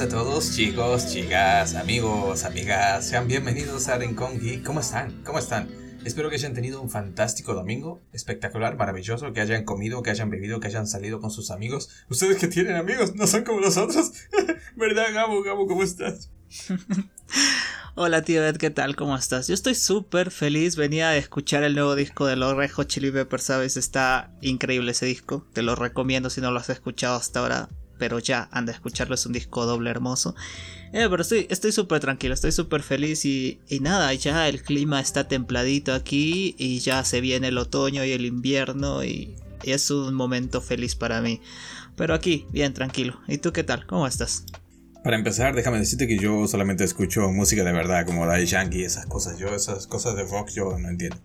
a todos, chicos, chicas, amigos, amigas. Sean bienvenidos a Rincón Geek. ¿Cómo están? ¿Cómo están? Espero que hayan tenido un fantástico domingo, espectacular, maravilloso, que hayan comido, que hayan bebido, que hayan salido con sus amigos. Ustedes que tienen amigos, no son como nosotros. ¿Verdad, Gabo? Gabo, ¿cómo estás? Hola tío Ed, ¿qué tal? ¿Cómo estás? Yo estoy súper feliz, venía a escuchar el nuevo disco de los Red Chili Peppers, ¿sabes? Está increíble ese disco, te lo recomiendo si no lo has escuchado hasta ahora pero ya anda a escucharlo, es un disco doble hermoso. Eh, pero estoy súper tranquilo, estoy súper feliz y, y, nada, ya el clima está templadito aquí y ya se viene el otoño y el invierno y es un momento feliz para mí. Pero aquí, bien tranquilo. ¿Y tú qué tal? ¿Cómo estás? Para empezar, déjame decirte que yo solamente escucho música de verdad, como Daddy Yankee esas cosas. Yo esas cosas de rock yo no entiendo.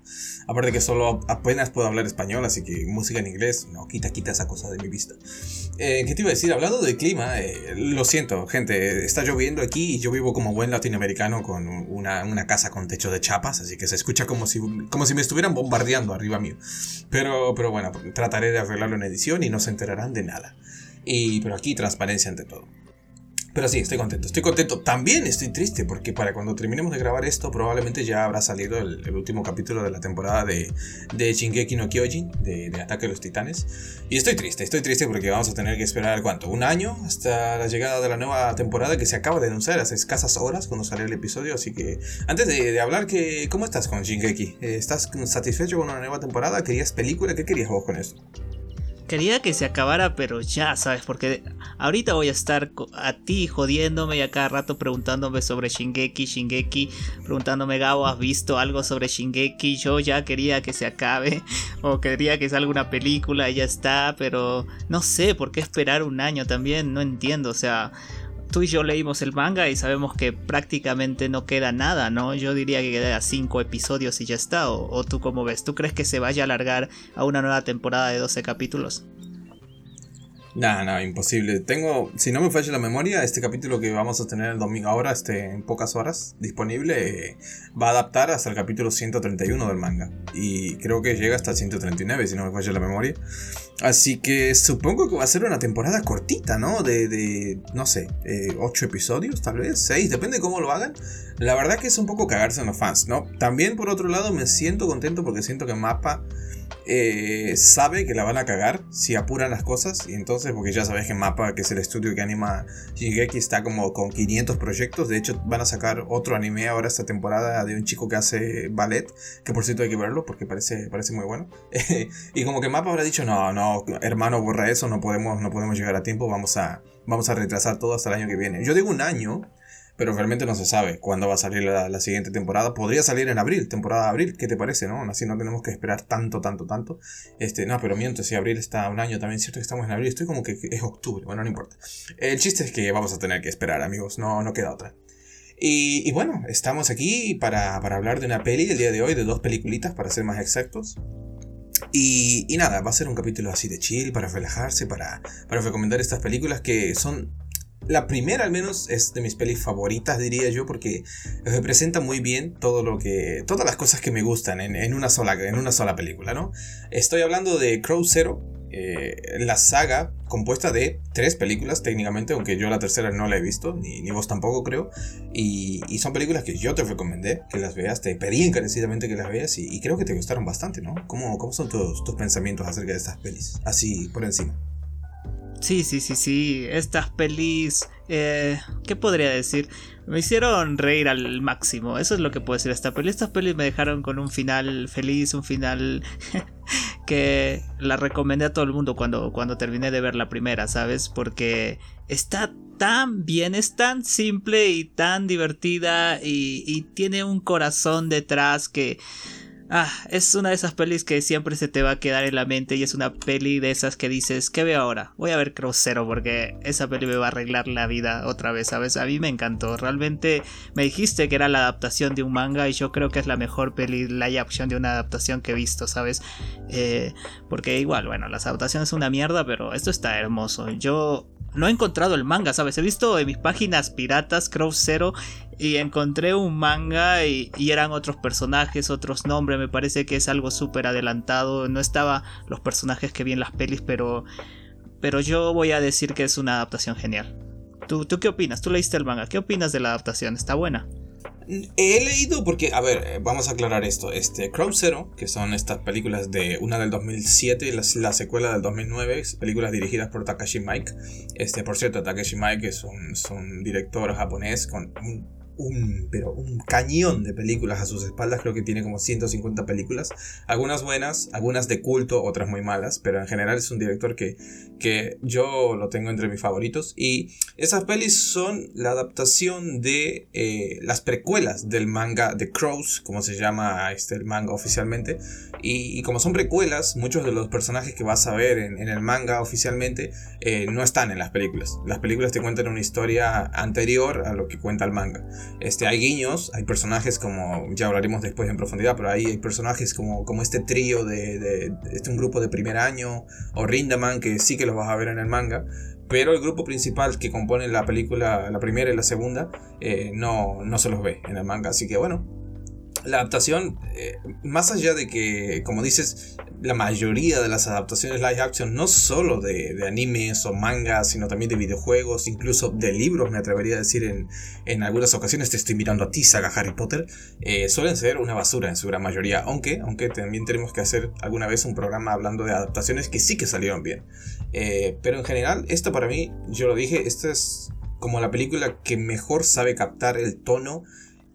Aparte que solo apenas puedo hablar español, así que música en inglés, no, quita, quita esa cosa de mi vista. Eh, ¿Qué te iba a decir? Hablando de clima, eh, lo siento, gente, está lloviendo aquí y yo vivo como buen latinoamericano con una, una, casa con techo de chapas, así que se escucha como si, como si me estuvieran bombardeando arriba mío. Pero, pero bueno, trataré de arreglarlo en edición y no se enterarán de nada. Y, pero aquí transparencia ante todo. Pero sí, estoy contento, estoy contento. También estoy triste porque para cuando terminemos de grabar esto probablemente ya habrá salido el, último capítulo de la temporada de, de Shingeki no Kyojin, de, de, Ataque a los Titanes. Y estoy triste, estoy triste porque vamos a tener que esperar cuánto, un año hasta la llegada de la nueva temporada que se acaba de anunciar hace escasas horas cuando sale el episodio. Así que antes de, hablar, que, ¿cómo estás con Shingeki? ¿Estás satisfecho con una nueva temporada? ¿Querías película? ¿Qué querías vos con esto? Quería que se acabara, pero ya, ¿sabes? Porque ahorita voy a estar a ti jodiéndome y a cada rato preguntándome sobre Shingeki, Shingeki, preguntándome, Gabo, ¿has visto algo sobre Shingeki? Yo ya quería que se acabe, o quería que salga una película y ya está, pero no sé por qué esperar un año también, no entiendo, o sea, tú y yo leímos el manga y sabemos que prácticamente no queda nada, ¿no? Yo diría que queda cinco episodios y ya está. O, tú cómo ves? ¿Tú crees que se vaya a alargar a una nueva temporada de 12 capítulos? No, no, imposible. Tengo, si no me falla la memoria, este capítulo que vamos a tener el domingo ahora, este, en pocas horas disponible, va a adaptar hasta el capítulo 131 del manga. Y creo que llega hasta el 139, si no me falla la memoria. Así que supongo que va a ser una temporada cortita, ¿no? De, de no sé, 8 eh, episodios, tal vez, 6, depende de cómo lo hagan. La verdad que es un poco cagarse en los fans, ¿no? También por otro lado me siento contento porque siento que Mapa eh, sabe que la van a cagar si apuran las cosas. Y entonces, porque ya sabes que Mapa, que es el estudio que anima Shingeki, está como con 500 proyectos. De hecho, van a sacar otro anime ahora esta temporada de un chico que hace ballet. Que por cierto hay que verlo porque parece, parece muy bueno. y como que Mapa habrá dicho: No, no, hermano, borra eso, no podemos, no podemos llegar a tiempo. Vamos a, vamos a retrasar todo hasta el año que viene. Yo digo un año pero realmente no se sabe cuándo va a salir la, siguiente temporada. Podría salir en abril, temporada de abril, ¿qué te parece, no? Así no tenemos que esperar tanto, tanto, tanto. Este, no, pero miento, si abril está un año, también cierto que estamos en abril, estoy como que es octubre, bueno, no importa. El chiste es que vamos a tener que esperar, amigos, no, no queda otra. Y, bueno, estamos aquí para, hablar de una peli el día de hoy, de dos peliculitas, para ser más exactos. Y, y, nada, va a ser un capítulo así de chill, para relajarse, para, para recomendar estas películas que son la primera al menos es de mis pelis favoritas, diría yo, porque representa muy bien todo lo que. todas las cosas que me gustan en, una, sola, en una sola película, ¿no? Estoy hablando de Crow Zero, eh, la saga compuesta de tres películas técnicamente, aunque yo la tercera no la he visto, ni, vos tampoco creo, y, son películas que yo te recomendé que las veas, te pedí encarecidamente que las veas y, creo que te gustaron bastante, ¿no? ¿Cómo, son tus pensamientos acerca de estas pelis? Así por encima. Sí, sí, sí, sí. Estas pelis. Eh, ¿Qué podría decir? Me hicieron reír al máximo. Eso es lo que puedo decir esta peli. Estas pelis me dejaron con un final feliz, un final que la recomendé a todo el mundo cuando, cuando terminé de ver la primera, ¿sabes? Porque está tan bien, es tan simple y tan divertida y, y tiene un corazón detrás que Ah, es una de esas pelis que siempre se te va a quedar en la mente y es una peli de esas que dices, ¿qué veo ahora? Voy a ver Crucero porque esa peli me va a arreglar la vida otra vez, ¿sabes? A mí me encantó. Realmente me dijiste que era la adaptación de un manga y yo creo que es la mejor peli live action de una adaptación que he visto, ¿sabes? Eh, porque igual, bueno, las adaptaciones son una mierda, pero esto está hermoso. Yo no he encontrado el manga, ¿sabes? He visto en mis páginas piratas Crow Zero y encontré un manga y, eran otros personajes, otros nombres. Me parece que es algo súper adelantado. No estaba los personajes que vi en las pelis, pero, pero yo voy a decir que es una adaptación genial. ¿Tú, ¿Tú qué opinas? ¿Tú leíste el manga? ¿Qué opinas de la adaptación? ¿Está buena? He leído porque, a ver, eh, vamos a aclarar esto. Este, Crow Zero, que son estas películas de una del 2007 y la, secuela del 2009, películas dirigidas por Takashi Mike. Este, por cierto, Takashi Mike es un, es un director japonés con un un, pero un cañón de películas a sus espaldas, creo que tiene como 150 películas, algunas buenas, algunas de culto, otras muy malas, pero en general es un director que, que yo lo tengo entre mis favoritos y esas pelis son la adaptación de eh, las precuelas del manga The Crows, como se llama este, el manga oficialmente, y, como son precuelas, muchos de los personajes que vas a ver en, el manga oficialmente eh, no están en las películas. Las películas te cuentan una historia anterior a lo que cuenta el manga. Este, hay guiños, hay personajes como, ya hablaremos después en profundidad, pero ahí hay personajes como, como este trío de, de, este un grupo de primer año, o Rindaman, que sí que los vas a ver en el manga, pero el grupo principal que compone la película, la primera y la segunda, eh, no, no se los ve en el manga, así que bueno, la adaptación, eh, más allá de que, como dices, la mayoría de las adaptaciones live action, no solo de, animes o mangas, sino también de videojuegos, incluso de libros, me atrevería a decir en, en algunas ocasiones, te estoy mirando a ti, saga Harry Potter, eh, suelen ser una basura en su gran mayoría, aunque, aunque también tenemos que hacer alguna vez un programa hablando de adaptaciones que sí que salieron bien. Eh, pero en general, esta para mí, yo lo dije, esta es como la película que mejor sabe captar el tono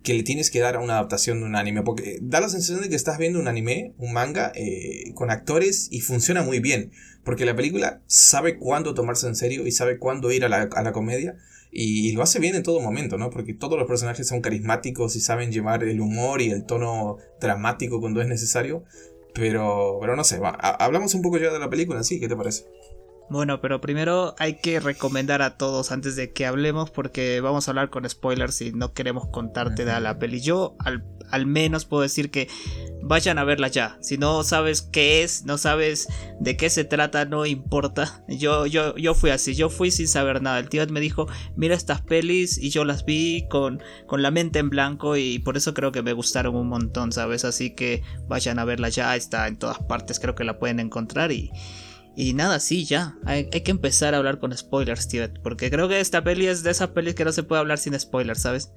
que le tienes que dar a una adaptación de un anime. Porque da la sensación de que estás viendo un anime, un manga, eh, con actores y funciona muy bien. Porque la película sabe cuándo tomarse en serio y sabe cuándo ir a la, a la comedia. Y, lo hace bien en todo momento, ¿no? Porque todos los personajes son carismáticos y saben llevar el humor y el tono dramático cuando es necesario. Pero, pero no sé, hablamos un poco ya de la película, ¿sí? ¿Qué te parece? Bueno, pero primero hay que recomendar a todos antes de que hablemos porque vamos a hablar con spoilers y no queremos contarte de la peli. Yo al, al, menos puedo decir que vayan a verla ya. Si no sabes qué es, no sabes de qué se trata, no importa. Yo, yo, yo fui así, yo fui sin saber nada. El tío me dijo, mira estas pelis y yo las vi con, con la mente en blanco y por eso creo que me gustaron un montón, ¿sabes? Así que vayan a verla ya, está en todas partes, creo que la pueden encontrar y... Y nada, sí, ya. Hay, que empezar a hablar con spoilers, tío. Porque creo que esta peli es de esas pelis que no se puede hablar sin spoilers, ¿sabes?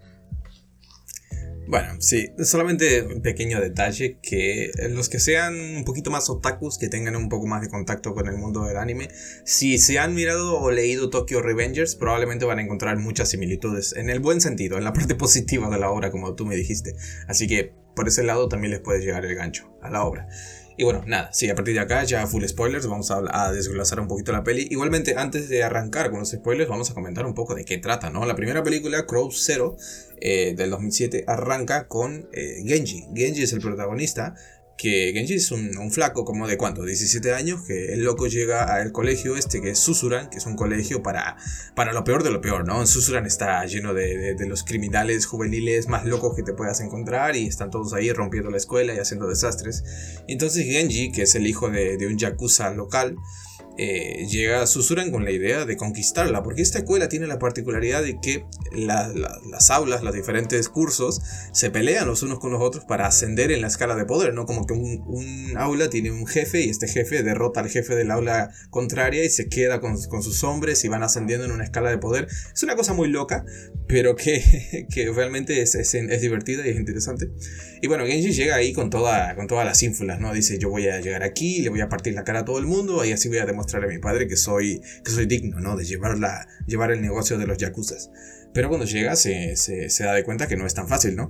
Bueno, sí, solamente un pequeño detalle que los que sean un poquito más otakus, que tengan un poco más de contacto con el mundo del anime, si se han mirado o leído Tokyo Revengers, probablemente van a encontrar muchas similitudes, en el buen sentido, en la parte positiva de la obra, como tú me dijiste. Así que por ese lado también les puede llegar el gancho a la obra. Y bueno, nada, sí, a partir de acá ya full spoilers, vamos a, desglosar un poquito la peli. Igualmente, antes de arrancar con los spoilers, vamos a comentar un poco de qué trata, ¿no? La primera película, Crow Zero, eh, del 2007, arranca con eh, Genji. Genji es el protagonista, que Genji es un, flaco como de cuánto, 17 años, que el loco llega al colegio este que es Susuran, que es un colegio para, para lo peor de lo peor, ¿no? Susuran está lleno de, de, los criminales juveniles más locos que te puedas encontrar y están todos ahí rompiendo la escuela y haciendo desastres. entonces Genji, que es el hijo de, de un yakuza local, eh, llega Susuran con la idea de conquistarla, porque esta escuela tiene la particularidad de que las aulas, los diferentes cursos, se pelean los unos con los otros para ascender en la escala de poder, ¿no? Como que un, aula tiene un jefe y este jefe derrota al jefe del aula contraria y se queda con, sus hombres y van ascendiendo en una escala de poder. Es una cosa muy loca, pero que, que realmente es, es, es, divertida y es interesante. Y bueno, Genji llega ahí con, toda, con todas las ínfulas, ¿no? Dice, yo voy a llegar aquí, le voy a partir la cara a todo el mundo y así voy a demostrar a mi padre que soy, que soy digno, ¿no? De llevar, llevar el negocio de los yakuzas. Pero cuando llega se, se, da de cuenta que no es tan fácil, ¿no?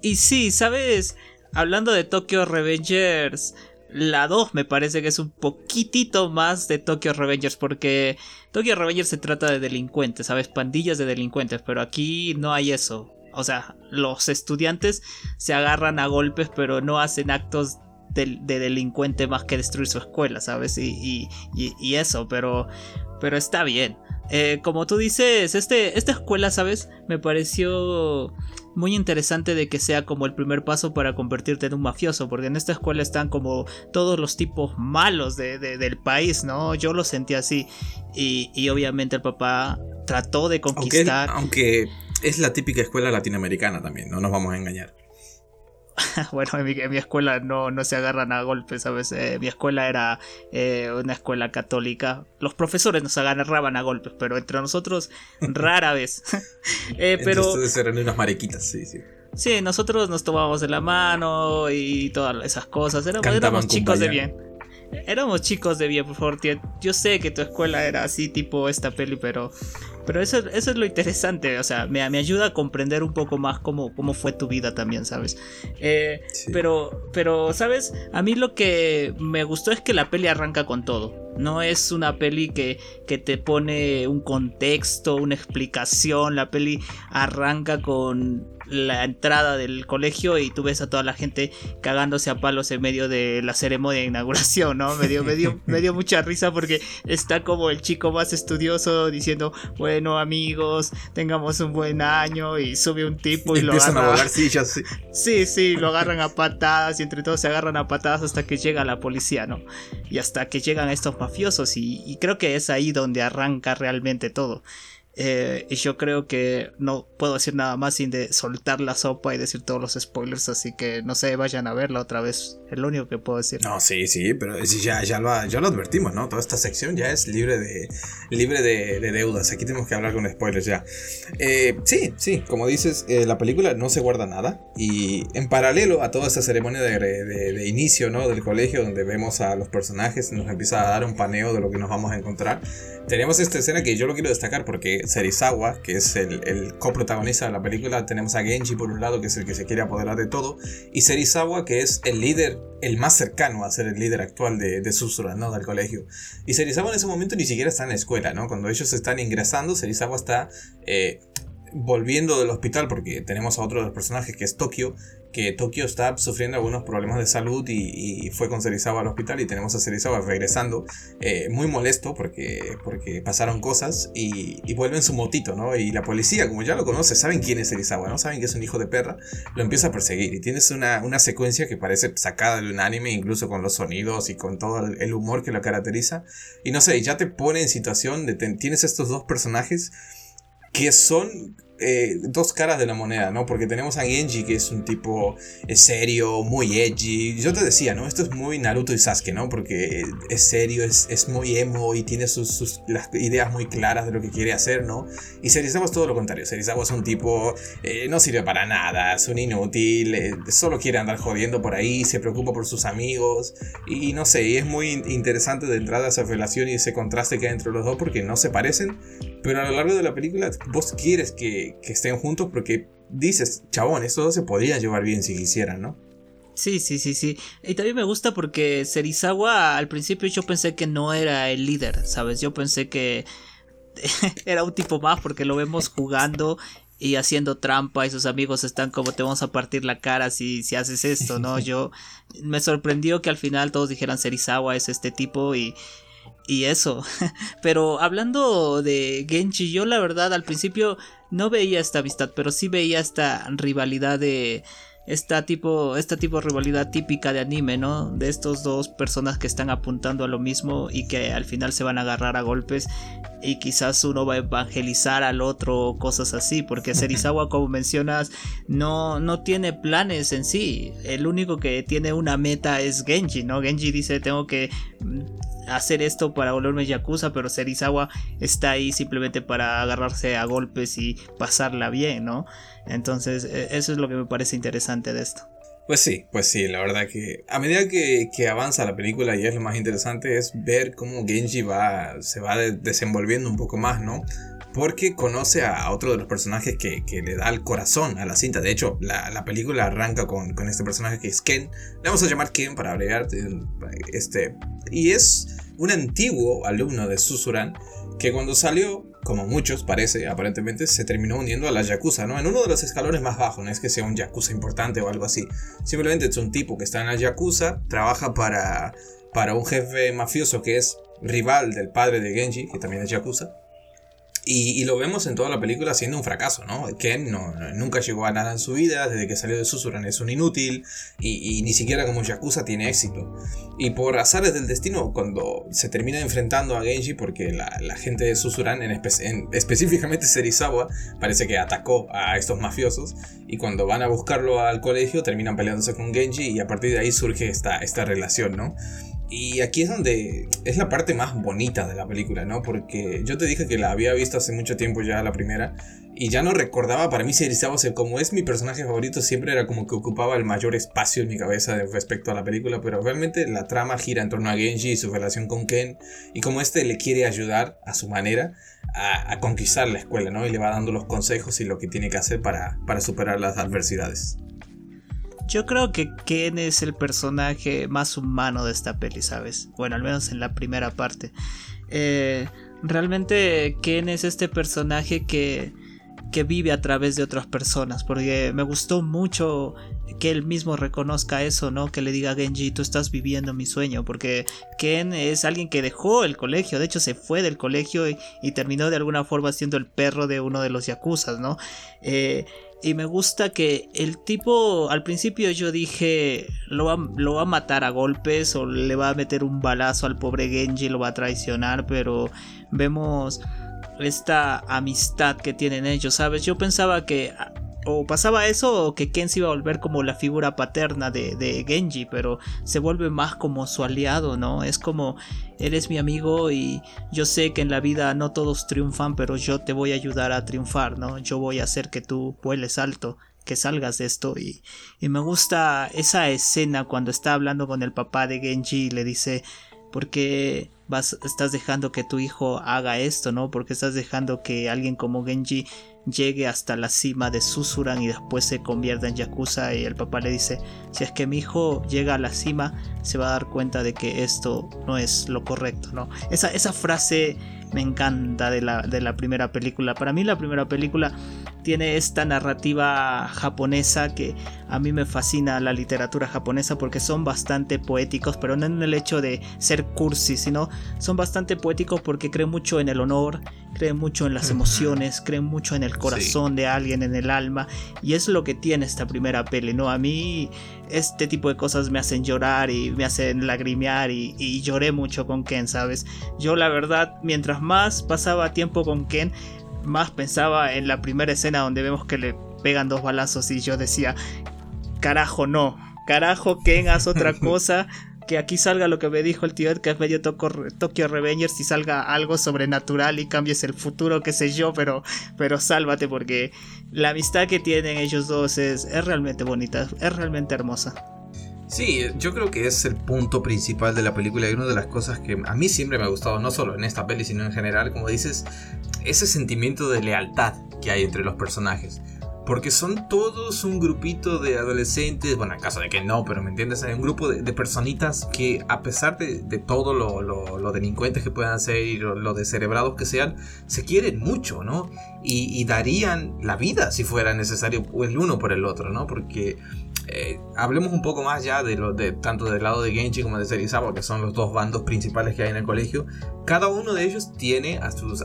Y sí, ¿sabes? Hablando de Tokyo Revengers, la 2 me parece que es un poquitito más de Tokyo Revengers porque Tokyo Revengers se trata de delincuentes, ¿sabes? Pandillas de delincuentes, pero aquí no hay eso. O sea, los estudiantes se agarran a golpes pero no hacen actos de, delincuente más que destruir su escuela, ¿sabes? Y, y, eso, pero, pero está bien. Eh, como tú dices, este, esta escuela, ¿sabes? Me pareció muy interesante de que sea como el primer paso para convertirte en un mafioso, porque en esta escuela están como todos los tipos malos de, del país, ¿no? Yo lo sentí así. Y, y obviamente el papá trató de conquistar. aunque es la típica escuela latinoamericana también, no nos vamos a engañar. bueno, en mi, escuela no, no, se agarran a golpes, ¿sabes? Eh, mi escuela era eh, una escuela católica. Los profesores nos agarraban a golpes, pero entre nosotros rara vez. eh, pero... Ustedes eran unas mariquitas, sí, sí. Sí, nosotros nos tomábamos de la mano y todas esas cosas. éramos chicos de bien. Éramos chicos de bien, por favor, tío. Yo sé que tu escuela era así, tipo esta peli, pero. Pero eso, eso es lo interesante, o sea, me, me, ayuda a comprender un poco más cómo, cómo fue tu vida también, ¿sabes? Eh, pero, pero, ¿sabes? A mí lo que me gustó es que la peli arranca con todo. No es una peli que, que te pone un contexto, una explicación. La peli arranca con la entrada del colegio y tú ves a toda la gente cagándose a palos en medio de la ceremonia de inauguración, ¿no? Me dio, me dio, mucha risa porque está como el chico más estudioso diciendo, bueno amigos, tengamos un buen año y sube un tipo y lo agarra. A sillas, sí. sí, sí, lo agarran a patadas y entre todos se agarran a patadas hasta que llega la policía, ¿no? Y hasta que llegan estos mafiosos y creo que es ahí donde arranca realmente todo. Eh, y yo creo que no puedo decir nada más sin de soltar la sopa y decir todos los spoilers, así que no sé, vayan a verla otra vez. Es lo único que puedo decir. No, sí, sí, pero ya, ya, lo, advertimos, ¿no? Toda esta sección ya es libre de, libre de, deudas. Aquí tenemos que hablar con spoilers ya. Eh, sí, sí, como dices, eh, la película no se guarda nada. Y en paralelo a toda esta ceremonia de, de, inicio, ¿no? Del colegio, donde vemos a los personajes, nos empieza a dar un paneo de lo que nos vamos a encontrar. Tenemos esta escena que yo lo quiero destacar porque Serizawa, que es el, coprotagonista de la película, tenemos a Genji por un lado, que es el que se quiere apoderar de todo, y Serizawa, que es el líder, el más cercano a ser el líder actual de, de Susura, ¿no? Del colegio. Y Serizawa en ese momento ni siquiera está en la escuela, ¿no? Cuando ellos están ingresando, Serizawa está eh, volviendo del hospital, porque tenemos a otro de los personajes que es Tokio, que Tokio está sufriendo algunos problemas de salud y, fue con Serizawa al hospital y tenemos a Serizawa regresando eh, muy molesto porque, porque pasaron cosas y, y, vuelve en su motito, ¿no? Y la policía, como ya lo conoce, saben quién es Serizawa, ¿no? Saben que es un hijo de perra, lo empieza a perseguir y tienes una, una secuencia que parece sacada de un anime, incluso con los sonidos y con todo el, humor que lo caracteriza. Y no sé, ya te pone en situación de, tienes estos dos personajes que son eh, dos caras de la moneda, ¿no? Porque tenemos a Genji, que es un tipo eh, serio, muy edgy. Yo te decía, ¿no? Esto es muy Naruto y Sasuke, ¿no? Porque es serio, es, es muy emo y tiene sus, las ideas muy claras de lo que quiere hacer, ¿no? Y Serizawa es todo lo contrario. Serizawa es un tipo, eh, no sirve para nada, es un inútil, solo quiere andar jodiendo por ahí, se preocupa por sus amigos. Y no sé, y es muy interesante de entrada esa relación y ese contraste que hay entre los dos porque no se parecen. Pero a lo largo de la película vos quieres que que, estén juntos porque dices, chabón, estos dos se podrían llevar bien si quisieran, ¿no? Sí, sí, sí, sí. Y también me gusta porque Serizawa al principio yo pensé que no era el líder, ¿sabes? Yo pensé que era un tipo más porque lo vemos jugando y haciendo trampa y sus amigos están como te vamos a partir la cara si, si haces esto, ¿no? Yo me sorprendió que al final todos dijeran Serizawa es este tipo y, y eso. Pero hablando de Genji, yo la verdad al principio no veía esta amistad, pero sí veía esta rivalidad de esta tipo, esta tipo de rivalidad típica de anime, ¿no? De estos dos personas que están apuntando a lo mismo y que al final se van a agarrar a golpes y quizás uno va a evangelizar al otro cosas así, porque Serizawa, como mencionas, no, no tiene planes en sí. El único que tiene una meta es Genji, ¿no? Genji dice, tengo que hacer esto para volverme Yakuza, pero Serizawa está ahí simplemente para agarrarse a golpes y pasarla bien, ¿no? Entonces, e, eso es lo que me parece interesante de esto. Pues sí, pues sí, la verdad que a medida que, avanza la película y es lo más interesante es ver cómo Genji va, se va desenvolviendo un poco más, ¿no? Porque conoce a otro de los personajes que, le da el corazón a la cinta. De hecho, la, película arranca con, con, este personaje que es Ken. Le vamos a llamar Ken para agregar. Este, y es un antiguo alumno de Susuran que cuando salió, como muchos parece, aparentemente, se terminó uniendo a la Yakuza, ¿no? En uno de los escalones más bajos, no es que sea un Yakuza importante o algo así. Simplemente es un tipo que está en la Yakuza, trabaja para, para un jefe mafioso que es rival del padre de Genji, que también es Yakuza. Y, lo vemos en toda la película siendo un fracaso, ¿no? Ken no, nunca llegó a nada en su vida, desde que salió de Susuran es un inútil, y, ni siquiera como Yakuza tiene éxito. Y por azares del destino, cuando se termina enfrentando a Genji, porque la, gente de Susuran, en, específicamente Serizawa, parece que atacó a estos mafiosos, y cuando van a buscarlo al colegio, terminan peleándose con Genji, y a partir de ahí surge esta, esta relación, ¿no? Y aquí es donde es la parte más bonita de la película, ¿no? Porque yo te dije que la había visto hace mucho tiempo ya la primera y ya no recordaba, para mí Serizawa, o como es mi personaje favorito, siempre era como que ocupaba el mayor espacio en mi cabeza respecto a la película, pero realmente la trama gira en torno a Genji y su relación con Ken y cómo este le quiere ayudar a su manera a, a conquistar la escuela, ¿no? Y le va dando los consejos y lo que tiene que hacer para, para superar las adversidades. Yo creo que Ken es el personaje más humano de esta peli, ¿sabes? Bueno, al menos en la primera parte. Eh, realmente Ken es este personaje que, que vive a través de otras personas, porque me gustó mucho que él mismo reconozca eso, ¿no? Que le diga a Genji, tú estás viviendo mi sueño, porque Ken es alguien que dejó el colegio, de hecho se fue del colegio y, y terminó de alguna forma siendo el perro de uno de los yakuzas, ¿no? Eh, y me gusta que el tipo, al principio yo dije, lo va, lo va a matar a golpes o le va a meter un balazo al pobre Genji, lo va a traicionar, pero vemos esta amistad que tienen ellos, ¿sabes? Yo pensaba que o pasaba eso o que Ken se iba a volver como la figura paterna de, Genji, pero se vuelve más como su aliado, ¿no? Es como, eres mi amigo y yo sé que en la vida no todos triunfan, pero yo te voy a ayudar a triunfar, ¿no? Yo voy a hacer que tú vueles alto, que salgas de esto y, y me gusta esa escena cuando está hablando con el papá de Genji y le dice, porque vas, estás dejando que tu hijo haga esto, ¿no? Porque estás dejando que alguien como Genji llegue hasta la cima de Susuran y después se convierta en Yakuza y el papá le dice, si es que mi hijo llega a la cima, se va a dar cuenta de que esto no es lo correcto, ¿no? Esa, esa frase me encanta de la, de la primera película. Para mí la primera película tiene esta narrativa japonesa que a mí me fascina la literatura japonesa porque son bastante poéticos, pero no en el hecho de ser cursi, sino son bastante poéticos porque creen mucho en el honor, creen mucho en las emociones, creen mucho en el corazón de alguien, en el alma, y es lo que tiene esta primera peli, ¿no? A mí este tipo de cosas me hacen llorar y me hacen lagrimear y, y lloré mucho con Ken, ¿sabes? Yo la verdad, mientras más pasaba tiempo con Ken, más pensaba en la primera escena donde vemos que le pegan dos balazos y yo decía, carajo no, carajo Ken, haz otra cosa. Que aquí salga lo que me dijo el tío Ed, que es medio Tokyo Revengers y salga algo sobrenatural y cambies el futuro, qué sé yo, pero, pero sálvate porque la amistad que tienen ellos dos es, es realmente bonita, es realmente hermosa. Sí, yo creo que es el punto principal de la película y una de las cosas que a mí siempre me ha gustado, no solo en esta peli, sino en general, como dices, ese sentimiento de lealtad que hay entre los personajes. Porque son todos un grupito de adolescentes, bueno, en caso de que no, pero me entiendes, hay un grupo de, personitas que a pesar de, todo lo, delincuentes que puedan ser y lo, descerebrados que sean, se quieren mucho, ¿no? Y, darían la vida si fuera necesario el uno por el otro, ¿no? Porque eh, hablemos un poco más ya de, tanto del lado de Genji como de Serizawa, que son los dos bandos principales que hay en el colegio. Cada uno de ellos tiene a sus,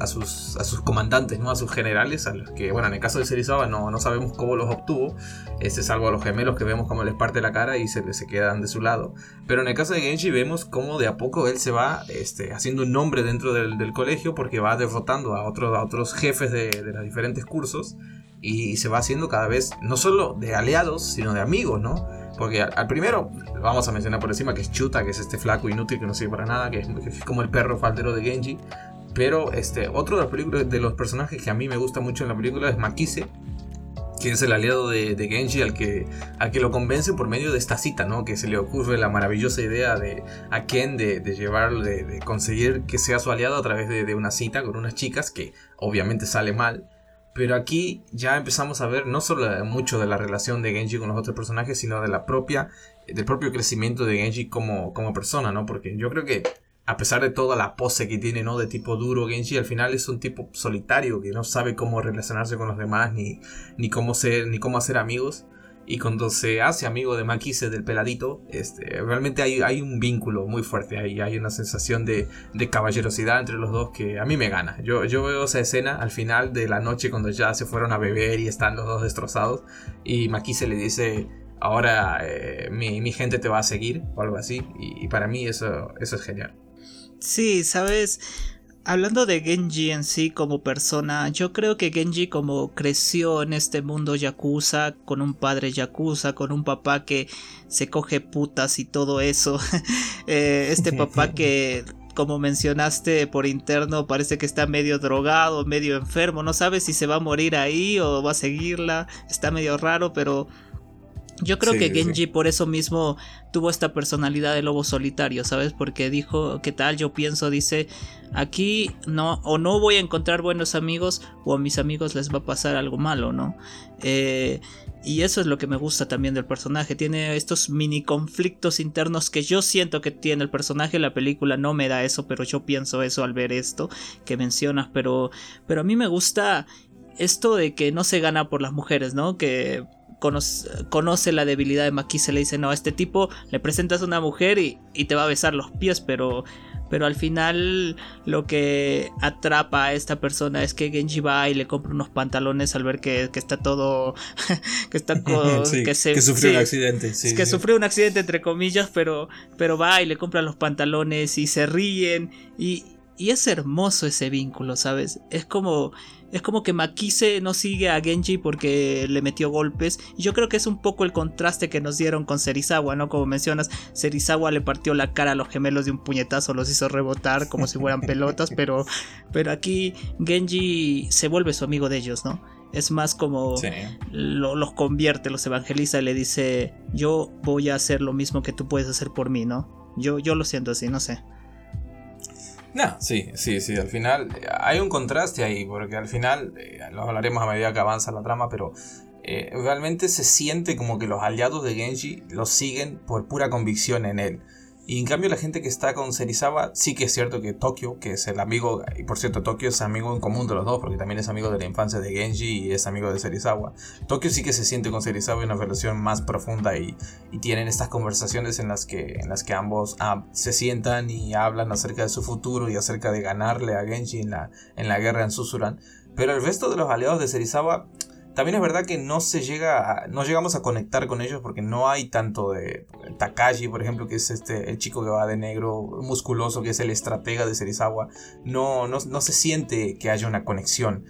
comandantes, ¿no? a sus generales, a los que, bueno, en el caso de Serizawa no, sabemos cómo los obtuvo, este, salvo a los gemelos que vemos cómo les parte la cara y se, se quedan de su lado. Pero en el caso de Genji vemos cómo de a poco él se va este, haciendo un nombre dentro del, colegio porque va derrotando a, otros a otros jefes de los diferentes cursos y se va haciendo cada vez no solo de aliados, sino de amigos, ¿no? Porque al, primero, vamos a mencionar por encima que es Chuta, que es este flaco inútil que no sirve para nada, que es, como el perro faldero de Genji. Pero este, otro de los, películas, de los personajes que a mí me gusta mucho en la película es Makise, que es el aliado de, Genji al que, al que lo convence por medio de esta cita, ¿no? Que se le ocurre la maravillosa idea de a Ken de, de de, conseguir que sea su aliado a través de una cita con unas chicas, que obviamente sale mal pero aquí ya empezamos a ver no solo mucho de la relación de Genji con los otros personajes, sino de la propia, del propio crecimiento de Genji como, como persona, ¿no? Porque yo creo que a pesar de toda la pose que tiene, ¿no? De tipo duro, Genji al final es un tipo solitario que no sabe cómo relacionarse con los demás ni, ni cómo ser, ni cómo hacer amigos. Y cuando se hace amigo de Makise del peladito, este, realmente hay, hay un vínculo muy fuerte ahí, hay una sensación de, de, caballerosidad entre los dos que a mí me gana. Yo, yo veo esa escena al final de la noche cuando ya se fueron a beber y están los dos destrozados y Makise le dice, ahora eh, mi, mi, gente te va a seguir o algo así, y, y para mí eso, eso es genial. Sí, sabes, hablando de Genji en sí como persona, yo creo que Genji como creció en este mundo yakuza, con un padre yakuza, con un papá que se coge putas y todo eso, eh, este papá que como mencionaste por interno, parece que está medio drogado, medio enfermo, no sabe si se va a morir ahí o va a seguirla, está medio raro, pero yo creo que Genji por eso mismo tuvo esta personalidad de lobo solitario, ¿sabes? Porque dijo, ¿qué tal? Yo pienso, dice, aquí no, o no voy a encontrar buenos amigos, o a mis amigos les va a pasar algo malo, ¿no? Eh, y eso es lo que me gusta también del personaje. Tiene estos mini conflictos internos que yo siento que tiene el personaje. La película no me da eso, pero yo pienso eso al ver esto que mencionas. Pero, pero a mí me gusta esto de que no se gana por las mujeres, ¿no? Que conoce, la debilidad de Maki, se le dice, no, a este tipo le presentas a una mujer y, te va a besar los pies, pero, pero al final lo que atrapa a esta persona es que Genji va y le compra unos pantalones al ver que, está todo, que está que, sufrió un accidente, que sufrió un accidente entre comillas, pero, pero va y le compra los pantalones y se ríen y, y es hermoso ese vínculo, ¿sabes? Es como es como que Makise no sigue a Genji porque le metió golpes. Y yo creo que es un poco el contraste que nos dieron con Serizawa, ¿no? Como mencionas, Serizawa le partió la cara a los gemelos de un puñetazo, los hizo rebotar como si fueran pelotas, pero, pero aquí Genji se vuelve su amigo de ellos, ¿no? Es más como los convierte, los evangeliza y le dice, yo voy a hacer lo mismo que tú puedes hacer por mí, ¿no? Yo, yo lo siento así, no sé. No, sí, sí, sí, al final eh, hay un contraste ahí, porque al final, eh, lo hablaremos a medida que avanza la trama, pero eh, realmente se siente como que los aliados de Genji lo siguen por pura convicción en él. Y en cambio la gente que está con Serizawa, sí que es cierto que Tokio, que es el amigo, y por cierto Tokio es amigo en común de los dos, porque también es amigo de la infancia de Genji y es amigo de Serizawa. Tokio sí que se siente con Serizawa en una relación más profunda y, y tienen estas conversaciones en las que, en las que ambos ah, se sientan y hablan acerca de su futuro y acerca de ganarle a Genji en la, en la guerra en Susuran. Pero el resto de los aliados de Serizawa también es verdad que no se llega no llegamos a conectar con ellos porque no hay tanto de Takashi, por ejemplo, que es este el chico que va de negro, musculoso, que es el estratega de Serizawa. No, no, no se siente que haya una conexión.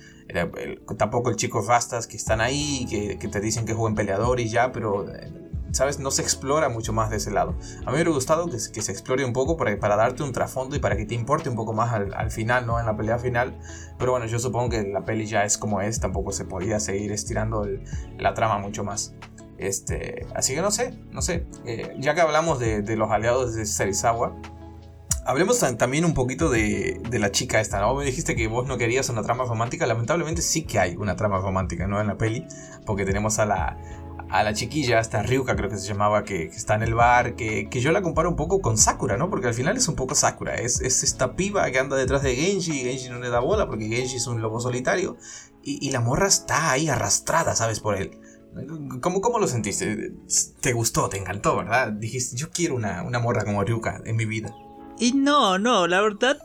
tampoco el chico Rastas que están ahí, que, que te dicen que buen peleador y ya, pero eh, ¿sabes? No se explora mucho más de ese lado. A mí me hubiera gustado que, se explore un poco para, para, darte un trasfondo y para que te importe un poco más al, al, final, ¿no? En la pelea final. Pero bueno, yo supongo que la peli ya es como es, tampoco se podía seguir estirando la trama mucho más. Este, así que no sé, no sé. Eh, ya que hablamos de, de, los aliados de Serizawa, hablemos también un poquito de, de, la chica esta, ¿no? Me dijiste que vos no querías una trama romántica. Lamentablemente sí que hay una trama romántica, ¿no? En la peli, porque tenemos a la, a la chiquilla, esta Ryuka creo que se llamaba, que, está en el bar, que, yo la comparo un poco con Sakura, ¿no? Porque al final es un poco Sakura, es, es esta piba que anda detrás de Genji y Genji no le da bola porque Genji es un lobo solitario y, la morra está ahí arrastrada, ¿sabes? Por él. ¿Cómo, ¿Cómo, lo sentiste? ¿Te gustó? ¿Te encantó, verdad? Dijiste, yo quiero una, una morra como Ryuka en mi vida. Y no, no, la verdad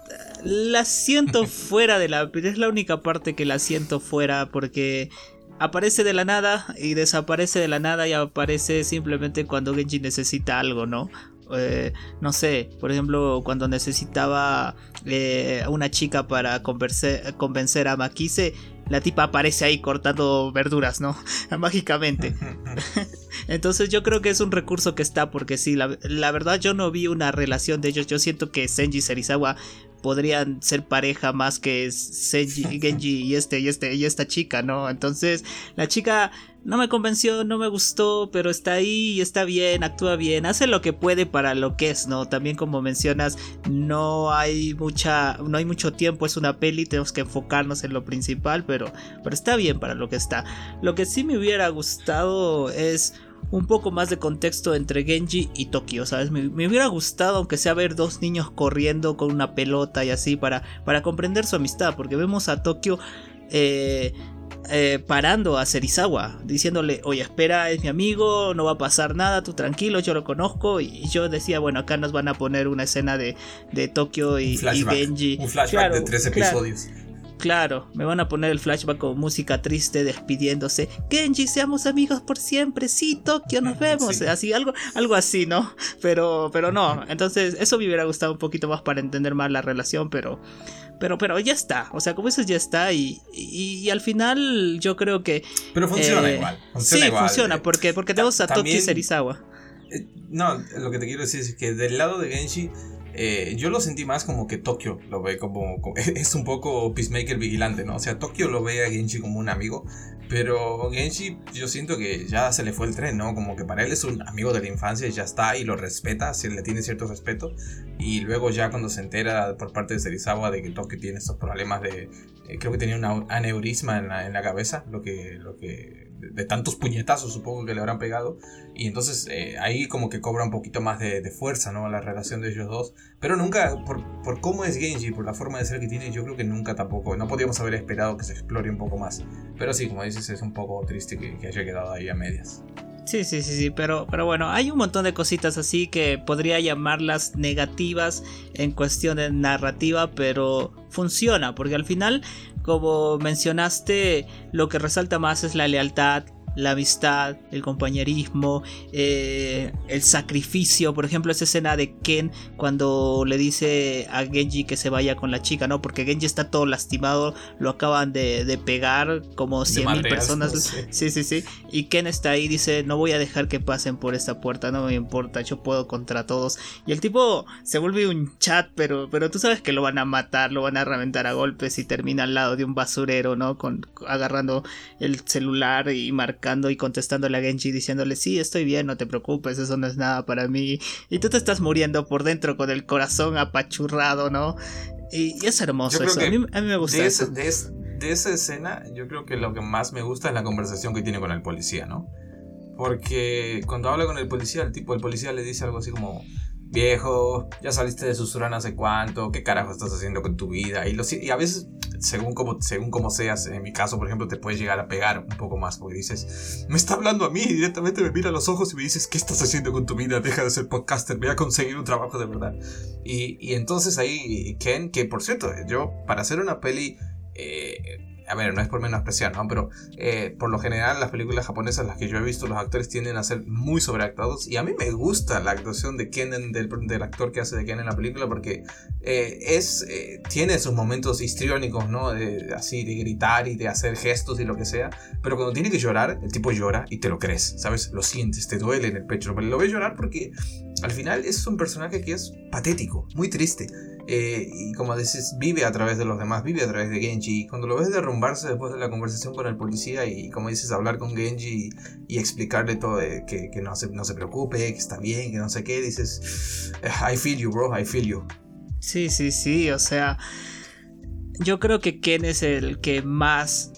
la siento fuera de la... Es la única parte que la siento fuera porque aparece de la nada y desaparece de la nada y aparece simplemente cuando Genji necesita algo, ¿no? Eh, no sé, por ejemplo, cuando necesitaba eh, una chica para convencer, convencer a Makise, la tipa aparece ahí cortando verduras, ¿no? Mágicamente. Entonces yo creo que es un recurso que está porque sí, la, la, verdad yo no vi una relación de ellos. Yo siento que Senji Serizawa podrían ser pareja más que Senji, Genji y este y este y esta chica, ¿no? Entonces, la chica no me convenció, no me gustó, pero está ahí y está bien, actúa bien, hace lo que puede para lo que es, ¿no? También como mencionas, no hay mucha no hay mucho tiempo, es una peli, tenemos que enfocarnos en lo principal, pero pero está bien para lo que está. Lo que sí me hubiera gustado es un poco más de contexto entre Genji y Tokio, ¿sabes? Me, hubiera gustado, aunque sea ver dos niños corriendo con una pelota y así, para, para comprender su amistad, porque vemos a Tokio eh, eh, parando a Serizawa, diciéndole, oye, espera, es mi amigo, no va a pasar nada, tú tranquilo, yo lo conozco. Y yo decía, bueno, acá nos van a poner una escena de, de Tokio y, Genji. Un flashback de tres episodios. Claro, me van a poner el flashback con música triste despidiéndose. Genji, seamos amigos por siempre. Sí, Tokio, nos vemos. Así, algo, algo así, ¿no? Pero, pero no. Entonces, eso me hubiera gustado un poquito más para entender más la relación, pero. Pero, pero ya está. O sea, como dices, ya está. Y, y, al final yo creo que. Pero funciona eh, igual. sí, funciona. Porque, porque tenemos a Tokio y Serizawa. Eh, no, lo que te quiero decir es que del lado de Genji eh, yo lo sentí más como que Tokio lo ve como, Es un poco Peacemaker vigilante, ¿no? O sea, Tokio lo ve a Genji como un amigo. Pero Genji, yo siento que ya se le fue el tren, ¿no? Como que para él es un amigo de la infancia y ya está y lo respeta, si le tiene cierto respeto. Y luego, ya cuando se entera por parte de Serizawa de que Tokio tiene estos problemas de. Eh, creo que tenía un aneurisma en la, en la cabeza, lo que, lo que de tantos puñetazos supongo que le habrán pegado. Y entonces eh, ahí como que cobra un poquito más de, fuerza, ¿no? La relación de ellos dos. Pero nunca, por, por, cómo es Genji, por la forma de ser que tiene, yo creo que nunca tampoco, no podíamos haber esperado que se explore un poco más. Pero sí, como dices, es un poco triste que, que haya quedado ahí a medias. Sí, sí, sí, sí, pero, pero bueno, hay un montón de cositas así que podría llamarlas negativas en cuestión de narrativa, pero funciona, porque al final como mencionaste, lo que resalta más es la lealtad, la amistad, el compañerismo, eh, el sacrificio. Por ejemplo, esa escena de Ken cuando le dice a Genji que se vaya con la chica, ¿no? Porque Genji está todo lastimado, lo acaban de, pegar como 100 mil personas. Sí. sí, sí, Y Ken está ahí dice, no voy a dejar que pasen por esta puerta, no me importa, yo puedo contra todos. Y el tipo se vuelve un chat, pero, pero tú sabes que lo van a matar, lo van a reventar a golpes y termina al lado de un basurero, ¿no? Con, agarrando el celular y marcando y contestándole a Genji diciéndole, sí, estoy bien, no te preocupes, eso no es nada para mí. Y tú te estás muriendo por dentro con el corazón apachurrado, ¿no? Y, es hermoso eso. A mí, me gusta de eso. de, esa escena, yo creo que lo que más me gusta es la conversación que tiene con el policía, ¿no? Porque cuando habla con el policía, el tipo, el policía le dice algo así como, viejo, ya saliste de Susurana hace cuánto, qué carajo estás haciendo con tu vida. Y, y a veces según como, según como seas, en mi caso, por ejemplo, te puedes llegar a pegar un poco más porque dices, me está hablando a mí, directamente me mira a los ojos y me dices, ¿qué estás haciendo con tu vida? Deja de ser podcaster, voy a conseguir un trabajo de verdad. Y, y entonces ahí Ken, que por cierto, yo para hacer una peli... Eh, a ver, no es por menospreciar, ¿no? Pero eh, por lo general las películas japonesas, las que yo he visto, los actores tienden a ser muy sobreactuados. Y a mí me gusta la actuación de Ken, del, actor que hace de Ken en la película, porque eh, es, eh, tiene sus momentos histriónicos, ¿no? así, de gritar y de hacer gestos y lo que sea. Pero cuando tiene que llorar, el tipo llora y te lo crees, ¿sabes? Lo sientes, te duele en el pecho. Pero lo ves llorar porque al final es un personaje que es patético, muy triste. Eh, y como dices, vive a través de los demás, vive a través de Genji. Y cuando lo ves derrumbarse después de la conversación con el policía y como dices, hablar con Genji y, explicarle todo, que, no, se, no se preocupe, que está bien, que no sé qué, dices, I feel you, bro, I feel you. Sí, sí, sí, o sea, yo creo que Ken es el que más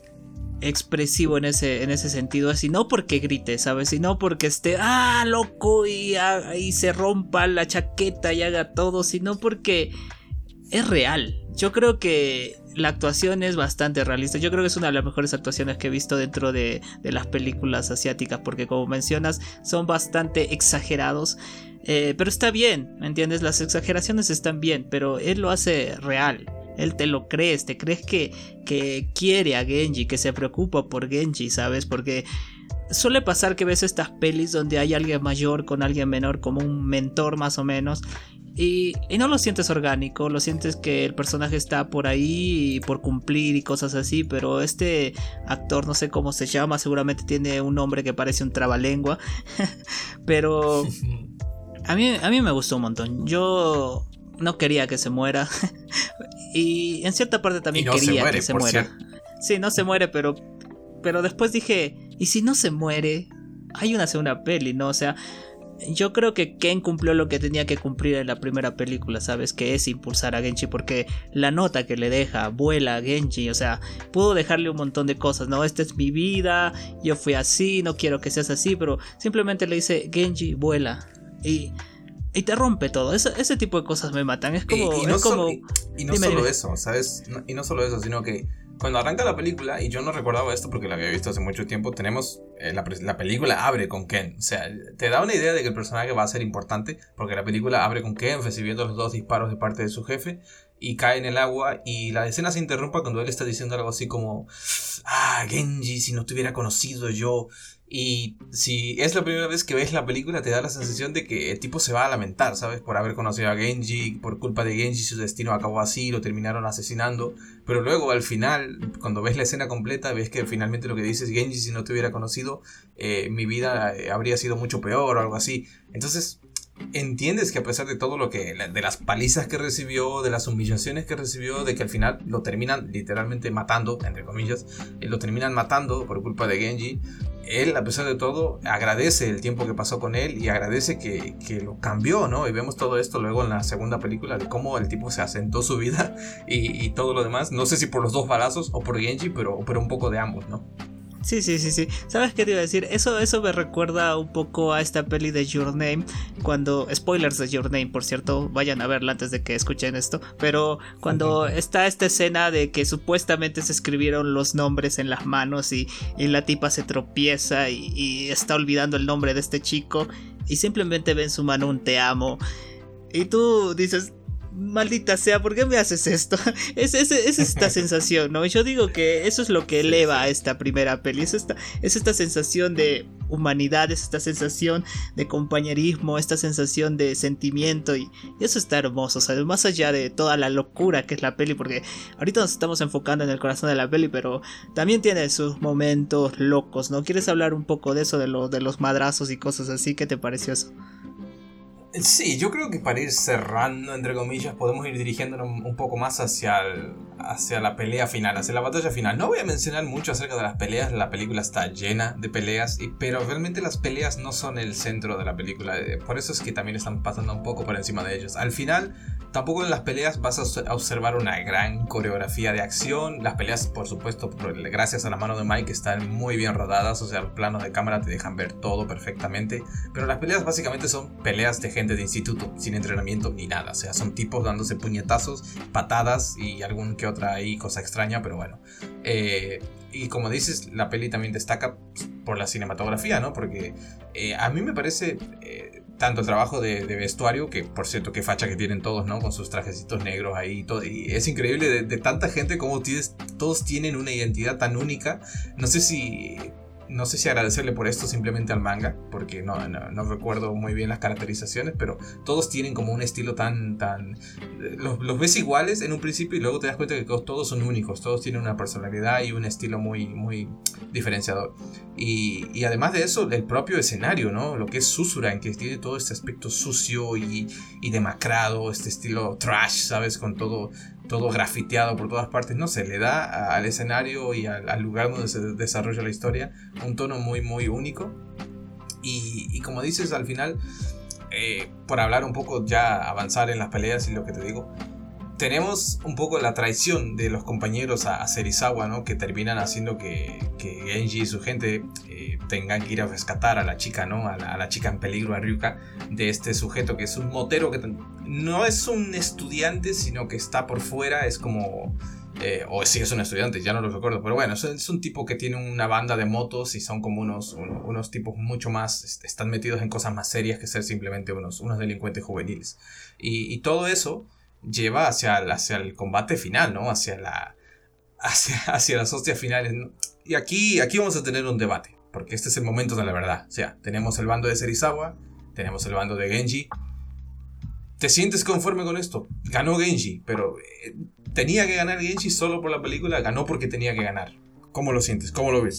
expresivo en ese, en ese sentido, así no porque grite, ¿sabes? Sino porque esté, ah, loco y, y se rompa la chaqueta y haga todo, sino porque es real. Yo creo que la actuación es bastante realista. Yo creo que es una de las mejores actuaciones que he visto dentro de, las películas asiáticas, porque como mencionas, son bastante exagerados. Eh, pero está bien, ¿me entiendes? Las exageraciones están bien, pero él lo hace real. Él te lo crees, te crees que, que quiere a Genji, que se preocupa por Genji, ¿sabes? Porque suele pasar que ves estas pelis donde hay alguien mayor con alguien menor, como un mentor más o menos, y, no lo sientes orgánico, lo sientes que el personaje está por ahí por cumplir y cosas así, pero este actor no sé cómo se llama, seguramente tiene un nombre que parece un trabalengua, pero a mí, a mí me gustó un montón. Yo no quería que se muera y en cierta parte también quería que se muera. Sí, no se muere, pero, pero después dije, ¿y si no se muere? Hay una segunda peli, ¿no? O sea, yo creo que Ken cumplió lo que tenía que cumplir en la primera película, ¿sabes? Que es impulsar a Genji porque la nota que le deja vuela a Genji, o sea, pudo dejarle un montón de cosas, ¿no? Esta es mi vida, yo fui así, no quiero que seas así, pero simplemente le dice, Genji, vuela. Y, y te rompe todo. Ese, tipo de cosas me matan. Es como... Y, no, como, y, no solo eso, ¿sabes? y no solo eso, sino que cuando arranca la película, y yo no recordaba esto porque la había visto hace mucho tiempo, tenemos eh, la, la, película abre con Ken. O sea, te da una idea de que el personaje va a ser importante porque la película abre con Ken recibiendo los dos disparos de parte de su jefe y cae en el agua y la escena se interrumpa cuando él está diciendo algo así como, ah, Genji, si no te hubiera conocido yo, y si es la primera vez que ves la película, te da la sensación de que el tipo se va a lamentar, ¿sabes? Por haber conocido a Genji, por culpa de Genji su destino acabó así, lo terminaron asesinando. Pero luego al final, cuando ves la escena completa, ves que finalmente lo que dices, Genji, si no te hubiera conocido, eh, mi vida eh, habría sido mucho peor o algo así. Entonces, entiendes que a pesar de todo lo que, de las palizas que recibió, de las humillaciones que recibió, de que al final lo terminan literalmente matando, entre comillas, eh, lo terminan matando por culpa de Genji, él a pesar de todo agradece el tiempo que pasó con él y agradece que, que lo cambió, ¿no? Y vemos todo esto luego en la segunda película de cómo el tipo se asentó su vida y, y todo lo demás, no sé si por los dos balazos o por Genji, pero, pero un poco de ambos, ¿no? Sí, sí, sí, sí. ¿Sabes qué te iba a decir? Eso, eso me recuerda un poco a esta peli de Your Name. Cuando. Spoilers de Your Name, por cierto. Vayan a verla antes de que escuchen esto. Pero cuando está esta escena de que supuestamente se escribieron los nombres en las manos y, la tipa se tropieza y, y está olvidando el nombre de este chico. Y simplemente ve en su mano un te amo. Y tú dices, maldita sea, ¿por qué me haces esto? Es, es, esta sensación, ¿no? Yo digo que eso es lo que eleva a esta primera peli, es esta, es esta sensación de humanidad, es esta sensación de compañerismo, esta sensación de sentimiento y, eso está hermoso, o sea, más allá de toda la locura que es la peli, porque ahorita nos estamos enfocando en el corazón de la peli, pero también tiene sus momentos locos, ¿no? ¿Quieres hablar un poco de eso, de, lo, de los madrazos y cosas así? ¿Qué te pareció eso? Sí, yo creo que para ir cerrando, entre comillas, podemos ir dirigiéndonos un poco más hacia, hacia la pelea final, hacia la batalla final. No voy a mencionar mucho acerca de las peleas, la película está llena de peleas, pero realmente las peleas no son el centro de la película. Eh, por eso es que también están pasando un poco por encima de ellos. Al final, Tampoco en las peleas vas a observar una gran coreografía de acción. Las peleas, por supuesto, gracias a la mano de Mike, están muy bien rodadas. O sea, los planos de cámara te dejan ver todo perfectamente. Pero las peleas básicamente son peleas de gente de instituto, sin entrenamiento ni nada. O sea, son tipos dándose puñetazos, patadas y algún que otra ahí cosa extraña, pero bueno. Eh, y como dices, la peli también destaca por la cinematografía, ¿no? Porque eh, a mí me parece eh, tanto el trabajo de, vestuario, que por cierto, qué facha que tienen todos, ¿no? Con sus trajecitos negros ahí y todo. Y es increíble de, de tanta gente como tienes, todos tienen una identidad tan única. No sé si no sé si agradecerle por esto simplemente al manga, porque no, no, recuerdo muy bien las caracterizaciones, pero todos tienen como un estilo tan... tan los, los, ves iguales en un principio y luego te das cuenta que todos son únicos, todos tienen una personalidad y un estilo muy, muy diferenciador. Y, y además de eso, el propio escenario, ¿no? Lo que es Susura, en que tiene todo este aspecto sucio y, y demacrado, este estilo trash, ¿sabes? Con todo todo grafiteado por todas partes, no sé, le da al escenario y al, lugar donde se desarrolla la historia un tono muy, muy único. Y, como dices, al final, eh, por hablar un poco, ya avanzar en las peleas y lo que te digo, tenemos un poco la traición de los compañeros a, Serizawa, ¿no? Que terminan haciendo que, que Genji y su gente eh, tengan que ir a rescatar a la chica, ¿no? A la, chica en peligro, a Ryuka, de este sujeto que es un motero que no es un estudiante, sino que está por fuera, es como... Eh, o sí es un estudiante, ya no lo recuerdo, pero bueno, es, un tipo que tiene una banda de motos y son como unos, unos tipos mucho más, este, están metidos en cosas más serias que ser simplemente unos, unos delincuentes juveniles. Y todo eso lleva hacia, hacia el combate final, ¿no? Hacia, la, hacia, hacia las hostias finales. Y aquí, aquí vamos a tener un debate, porque este es el momento de la verdad. O sea, tenemos el bando de Serizawa, tenemos el bando de Genji. ¿Te sientes conforme con esto? Ganó Genji, pero eh, tenía que ganar Genji solo por la película, ganó porque tenía que ganar. ¿Cómo lo sientes? ¿Cómo lo ves?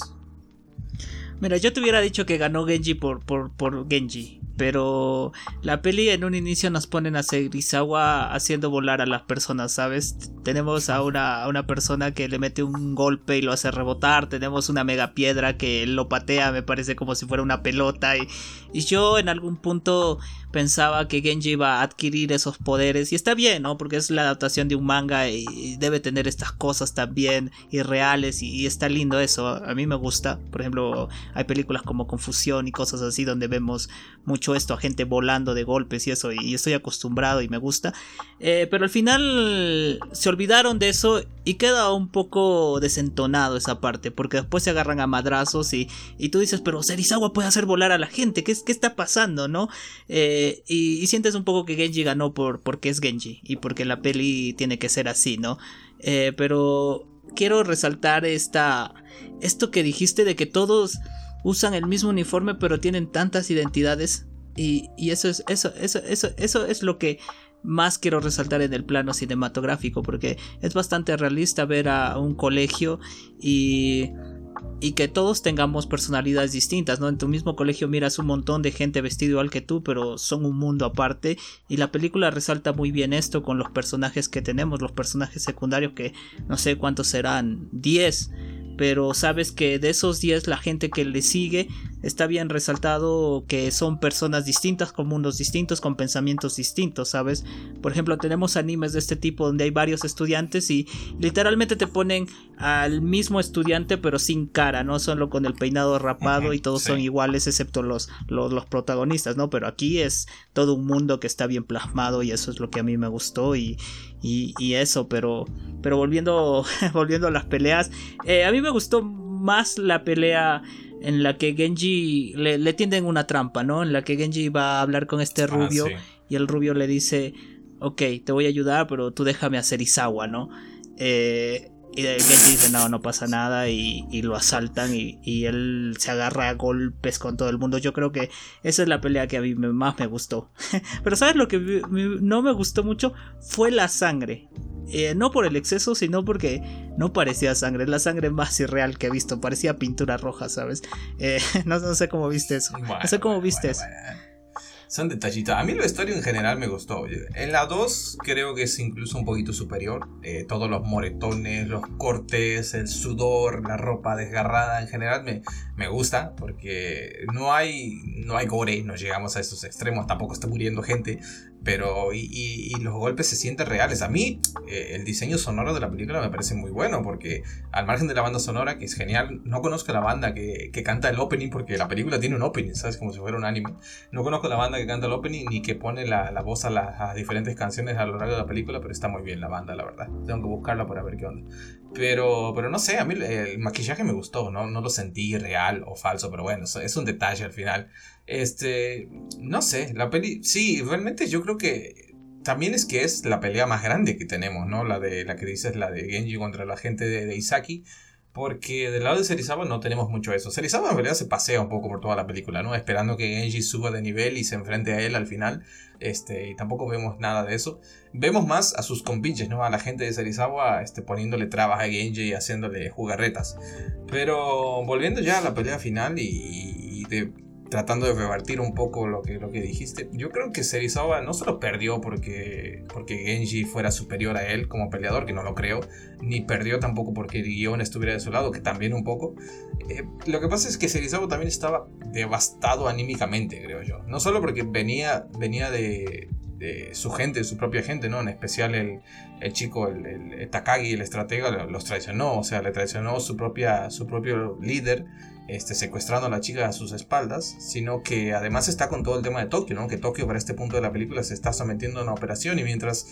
Mira, yo te hubiera dicho que ganó Genji por, por, por Genji. Pero la peli en un inicio nos ponen a Serizawa haciendo volar a las personas, ¿sabes? Tenemos a una, a una persona que le mete un golpe y lo hace rebotar. Tenemos una mega piedra que lo patea, me parece como si fuera una pelota. Y, y yo en algún punto pensaba que Genji iba a adquirir esos poderes. Y está bien, ¿no? Porque es la adaptación de un manga y debe tener estas cosas también irreales. Y, y está lindo eso. A mí me gusta. Por ejemplo, hay películas como Confusión y cosas así donde vemos mucho esto a gente volando de golpes y eso, y estoy acostumbrado y me gusta. Eh, pero al final se olvidaron de eso y queda un poco desentonado esa parte, porque después se agarran a madrazos y, y tú dices, pero Serizawa puede hacer volar a la gente, ¿qué, qué está pasando, no? Eh, y, sientes un poco que Genji ganó por, porque es Genji y porque la peli tiene que ser así, ¿no? Eh, pero quiero resaltar esta, esto que dijiste de que todos usan el mismo uniforme pero tienen tantas identidades y, eso es eso, eso, eso, eso es lo que más quiero resaltar en el plano cinematográfico porque es bastante realista ver a un colegio y y que todos tengamos personalidades distintas, ¿no? En tu mismo colegio miras un montón de gente vestida igual que tú, pero son un mundo aparte y la película resalta muy bien esto con los personajes que tenemos, los personajes secundarios que no sé cuántos serán, 10 pero sabes que de esos 10 la gente que le sigue está bien resaltado que son personas distintas con mundos distintos, con pensamientos distintos, ¿sabes? Por ejemplo, tenemos animes de este tipo donde hay varios estudiantes y literalmente te ponen al mismo estudiante pero sin cara, ¿no? Solo con el peinado rapado y todos son iguales excepto los, los, protagonistas, ¿no? Pero aquí es todo un mundo que está bien plasmado y eso es lo que a mí me gustó y, y, eso, pero, pero volviendo, volviendo a las peleas, eh, a mí me gustó más la pelea en la que Genji le, tienden una trampa, ¿no? En la que Genji va a hablar con este ah, rubio y el rubio le dice, ok, te voy a ayudar, pero tú déjame hacer Isawa, ¿no? Eh, y Genji dice, no, no pasa nada y, lo asaltan y, él se agarra a golpes con todo el mundo. Yo creo que esa es la pelea que a mí más me gustó. Pero ¿sabes lo que no me gustó mucho? Fue la sangre. Eh, no por el exceso, sino porque no parecía sangre. La sangre más irreal que he visto. Parecía pintura roja, ¿sabes? Eh, no, sé cómo viste eso. no sé cómo viste eso. Son detallitos. A mí la historia en general me gustó. En la 2 creo que es incluso un poquito superior. Eh, todos los moretones, los cortes, el sudor, la ropa desgarrada en general me, me gusta porque no hay, no hay gore, no llegamos a esos extremos, tampoco está muriendo gente pero y, los golpes se sienten reales. A mí eh, el diseño sonoro de la película me parece muy bueno porque al margen de la banda sonora, que es genial, no conozco la banda que, que, canta el opening porque la película tiene un opening, ¿sabes? Como si fuera un anime. No conozco la banda que canta el opening ni que pone la, la voz a, las diferentes canciones a lo largo de la película, pero está muy bien la banda, la verdad. Tengo que buscarla para ver qué onda. Pero, pero no sé, a mí el maquillaje me gustó, ¿no? No lo sentí real o falso, pero bueno, es un detalle al final. Este, no sé, la peli, sí, realmente yo creo que también es que es la pelea más grande que tenemos, ¿no? La de la que dices, la de Genji contra la gente de, Isaki. Porque del lado de Serizawa no tenemos mucho eso. Serizawa en realidad se pasea un poco por toda la película, ¿no? Esperando que Genji suba de nivel y se enfrente a él al final. Este, y tampoco vemos nada de eso. Vemos más a sus compinches, ¿no? A la gente de Serizawa este, poniéndole trabas a Genji y haciéndole jugarretas. Pero volviendo ya a la pelea final y, y de tratando de revertir un poco lo que, lo que dijiste, yo creo que Serizawa no solo perdió porque, porque Genji fuera superior a él como peleador, que no lo creo, ni perdió tampoco porque el guion estuviera de su lado, que también un poco. Eh, lo que pasa es que Serizawa también estaba devastado anímicamente, creo yo. No solo porque venía, venía de, de su gente, su propia gente, ¿no? En especial el, el chico, el, el, Takagi, el estratega, los traicionó, o sea, le traicionó su, propia, su propio líder este, secuestrando a la chica a sus espaldas, sino que además está con todo el tema de Tokio, ¿no? Que Tokio para este punto de la película se está sometiendo a una operación y mientras...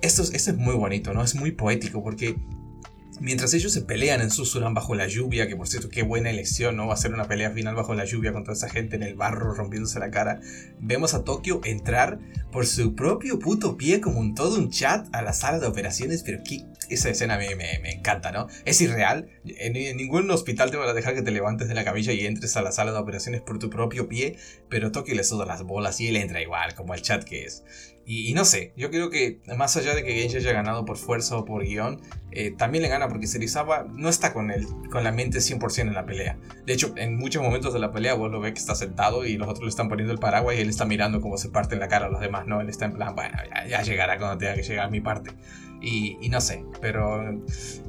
Esto, esto es muy bonito, ¿no? Es muy poético porque Mientras ellos se pelean en Susurán bajo la lluvia, que por cierto, qué buena elección, ¿no? Va a ser una pelea final bajo la lluvia con toda esa gente en el barro rompiéndose la cara. Vemos a Tokio entrar por su propio puto pie como un todo un chat a la sala de operaciones, pero qué, esa escena me, me, encanta, ¿no? Es irreal. En, ningún hospital te van a dejar que te levantes de la camilla y entres a la sala de operaciones por tu propio pie, pero Tokio le suda las bolas y él entra igual, como el chat que es. Y, no sé, yo creo que más allá de que Genji haya ganado por fuerza o por guion, eh, también le gana porque Serizawa no está con, él, con la mente 100% en la pelea. De hecho, en muchos momentos de la pelea vos lo ves que está sentado y los otros le están poniendo el paraguas y él está mirando cómo se parte en la cara a los demás, ¿no? Él está en plan, bueno, ya, llegará cuando tenga que llegar a mi parte. Y, no sé, pero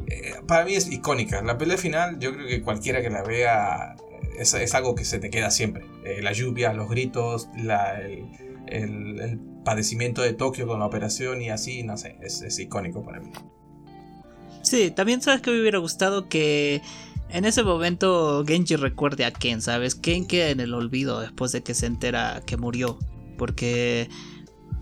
eh, para mí es icónica. La pelea final, yo creo que cualquiera que la vea es, es algo que se te queda siempre. Eh, la lluvia, los gritos, la, el, padecimiento de Tokio con la operación y así, no sé, es, icónico para mí. Sí, también sabes que me hubiera gustado que En ese momento Genji recuerde a Ken, ¿sabes? Ken queda en el olvido después de que se entera que murió. Porque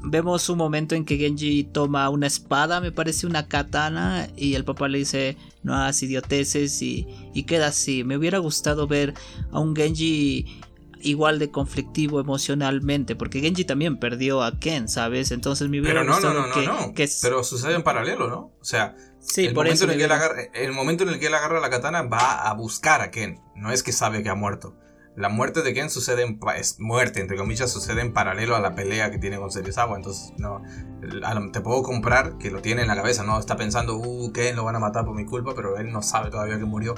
vemos un momento en que Genji toma una espada, me parece una katana, y el papá le dice no hagas idioteces y, y queda así. Me hubiera gustado ver a un Genji igual de conflictivo emocionalmente, porque Genji también perdió a Ken, ¿sabes? Entonces me hubiera Pero no, no, no, que, no, Pero sucede en paralelo, ¿no? O sea, sí, el, por momento eso en el, que él agarra, el momento en el que él agarra la katana va a buscar a Ken. No es que sabe que ha muerto. La muerte de Ken sucede en es muerte, entre comillas, sucede en paralelo a la pelea que tiene con Serizawa. Entonces, no, te puedo comprar que lo tiene en la cabeza, ¿no? Está pensando, uh, Ken lo van a matar por mi culpa, pero él no sabe todavía que murió.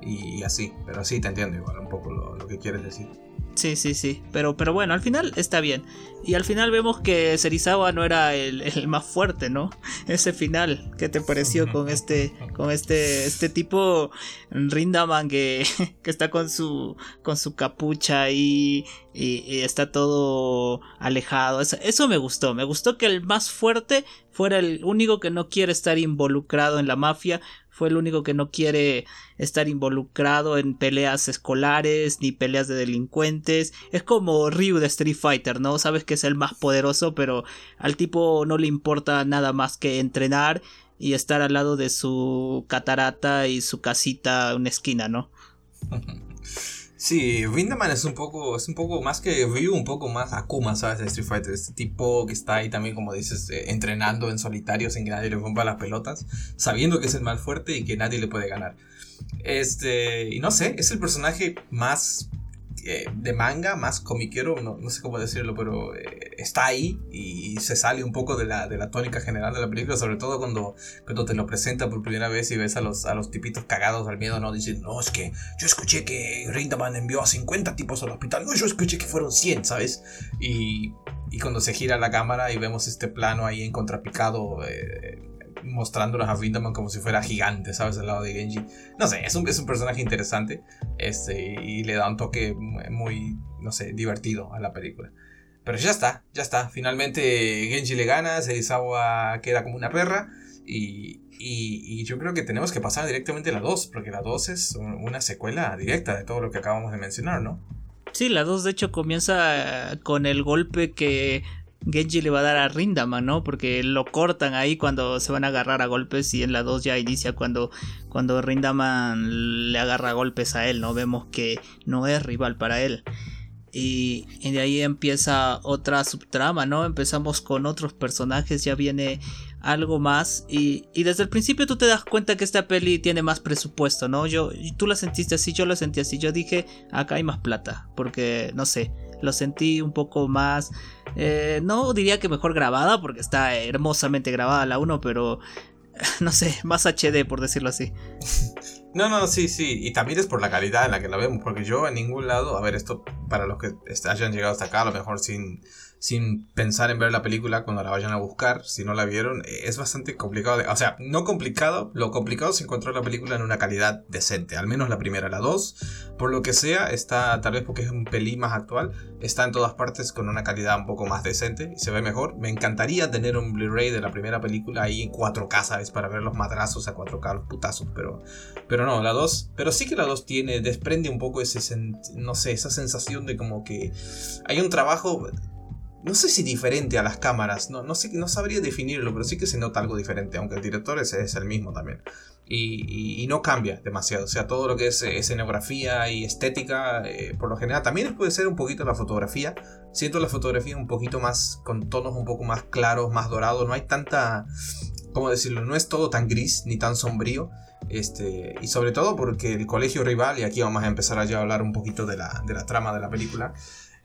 Y, así, pero sí, te entiendo igual un poco lo, lo que quieres decir. Sí, sí, sí. Pero, pero bueno, al final está bien. Y al final vemos que Serizawa no era el, el más fuerte, ¿no? Ese final, ¿qué te pareció con este, con este, este tipo Rindaman que, que está con su, con su capucha y, y, y está todo alejado? Eso, eso me gustó. Me gustó que el más fuerte fuera el único que no quiere estar involucrado en la mafia. Fue el único que no quiere estar involucrado en peleas escolares ni peleas de delincuentes. Es como Ryu de Street Fighter, ¿no? Sabes que es el más poderoso, pero al tipo no le importa nada más que entrenar y estar al lado de su catarata y su casita una esquina, ¿no? Sí, Rindaman es un poco, es un poco más que Ryu, un poco más Akuma, ¿sabes? De Street Fighter. Este tipo que está ahí también, como dices, eh, entrenando en solitario sin que nadie le rompa las pelotas, sabiendo que es el más fuerte y que nadie le puede ganar. Este, y no sé, es el personaje más eh, de manga, más comiquero, no, no sé cómo decirlo, pero eh, está ahí y se sale un poco de la, de la tónica general de la película, sobre todo cuando, cuando te lo presenta por primera vez y ves a los, a los tipitos cagados al miedo, ¿no? Dicen, no, es que yo escuché que Rindaman envió a 50 tipos al hospital, no, yo escuché que fueron 100, ¿sabes? Y, y cuando se gira la cámara y vemos este plano ahí en contrapicado, eh, mostrándonos a Rindaman como si fuera gigante, ¿sabes? Al lado de Genji. No sé, es un, es un personaje interesante este, y le da un toque muy, no sé, divertido a la película. Pero ya está, ya está. Finalmente Genji le gana, Serizawa queda como una perra y, y, yo creo que tenemos que pasar directamente a la 2, porque la 2 es un- una secuela directa de todo lo que acabamos de mencionar, ¿no? Sí, la 2 de hecho comienza con el golpe que Genji le va a dar a Rindaman, ¿no? Porque lo cortan ahí cuando se van a agarrar a golpes y en la 2 ya inicia cuando, cuando Rindaman le agarra golpes a él, ¿no? Vemos que no es rival para él. Y, y de ahí empieza otra subtrama, ¿no? Empezamos con otros personajes, ya viene algo más y, y desde el principio tú te das cuenta que esta peli tiene más presupuesto, ¿no? Yo, tú la sentiste así, yo la sentí así, yo dije, acá hay más plata, porque no sé, lo sentí un poco más, eh, no diría que mejor grabada, porque está hermosamente grabada la 1, pero no sé, más HD por decirlo así. No, no, sí, sí. Y también es por la calidad en la que la vemos. Porque yo en ningún lado, a ver, esto para los que hayan llegado hasta acá, a lo mejor sin, sin pensar en ver la película cuando la vayan a buscar, si no la vieron, es bastante complicado. o sea, no complicado, lo complicado es encontrar la película en una calidad decente. Al menos la primera, la dos, por lo que sea, está, tal vez porque es un pelín más actual, está en todas partes con una calidad un poco más decente y se ve mejor. Me encantaría tener un Blu-ray de la primera película ahí en 4K, ¿sabes? Para ver los madrazos a 4K, los putazos, pero... Pero no, la 2. Pero sí que la 2 tiene, desprende un poco ese, no sé, esa sensación de como que hay un trabajo, no sé si diferente a las cámaras, no, no, sé, no sabría definirlo, pero sí que se nota algo diferente, aunque el director es, es el mismo también. Y, no cambia demasiado, o sea, todo lo que es eh, escenografía y estética, eh, por lo general, también puede ser un poquito la fotografía. Siento la fotografía un poquito más, con tonos un poco más claros, más dorados, no hay tanta, ¿cómo decirlo? No es todo tan gris ni tan sombrío. Este, y sobre todo porque el colegio rival, y aquí vamos a empezar a hablar un poquito de la, de la trama de la película,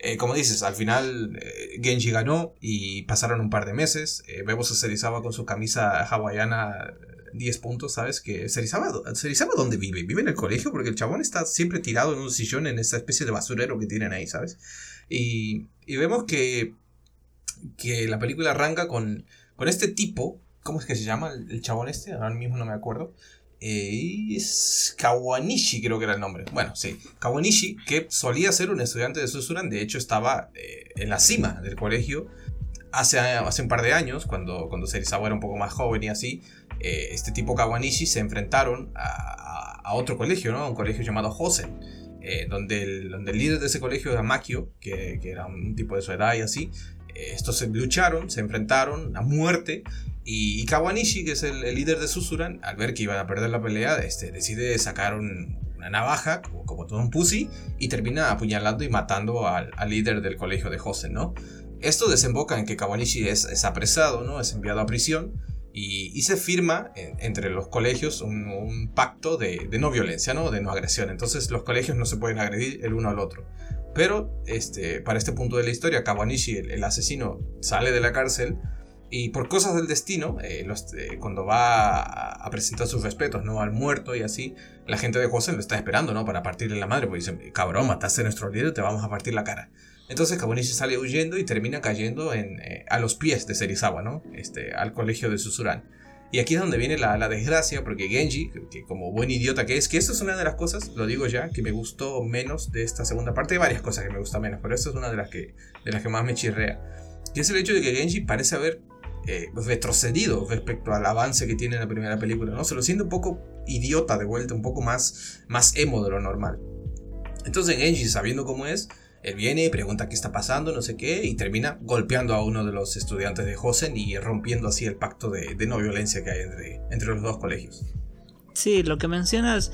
eh, como dices, al final eh, Genji ganó y pasaron un par de meses, eh, vemos a Serizawa con su camisa hawaiana 10 puntos, ¿sabes? Que Serizawa, Serizawa ¿dónde vive? ¿Vive en el colegio? Porque el chabón está siempre tirado en un sillón en esa especie de basurero que tienen ahí, ¿sabes? Y, y vemos que, que la película arranca con, con este tipo, ¿cómo es que se llama el, el chabón este? Ahora mismo no me acuerdo. Eh, es Kawanishi, creo que era el nombre. Bueno, sí. Kawanishi, que solía ser un estudiante de Susuran, de hecho estaba eh, en la cima del colegio hace, hace un par de años, cuando, cuando Serizawa era un poco más joven y así. eh, este tipo Kawanishi se enfrentaron a, otro colegio, ¿no? Un colegio llamado Hosen, eh, donde, el, líder de ese colegio era Makio, que, era un tipo de su edad y así. Estos se lucharon, se enfrentaron a muerte. Y, Kawanishi, que es el, líder de Susuran, al ver que iban a perder la pelea, este, decide sacar una navaja, como, todo un pussy, y termina apuñalando y matando al, líder del colegio de Hosen, ¿no? Esto desemboca en que Kawanishi es, es apresado, ¿no? Es enviado a prisión y, se firma entre los colegios un, pacto de, no violencia, ¿no? de no agresión. Entonces los colegios no se pueden agredir el uno al otro. Pero este, para este punto de la historia, Kawanishi, el, asesino, sale de la cárcel y por cosas del destino, eh, eh, cuando va a, presentar sus respetos ¿no? al muerto y así, la gente de Hosen lo está esperando ¿no? para partirle la madre, porque dicen, cabrón, mataste a nuestro líder, te vamos a partir la cara. Entonces Kabunishi sale huyendo y termina cayendo en, eh, a los pies de Serizawa, ¿no? Este, al colegio de Susuran. Y aquí es donde viene la, desgracia, porque Genji, que, como buen idiota que es, que esto es una de las cosas, lo digo ya, que me gustó menos de esta segunda parte. Hay varias cosas que me gustan menos, pero esta es una de las que, de las que más me chirrea. Y es el hecho de que Genji parece haber eh, retrocedido respecto al avance que tiene en la primera película, ¿no? Se lo siente un poco idiota de vuelta, un poco más, más emo de lo normal. Entonces Genji, sabiendo cómo es, él viene y pregunta qué está pasando, no sé qué, y termina golpeando a uno de los estudiantes de Hosen y rompiendo así el pacto de, no violencia que hay entre, entre los dos colegios. Sí, lo que mencionas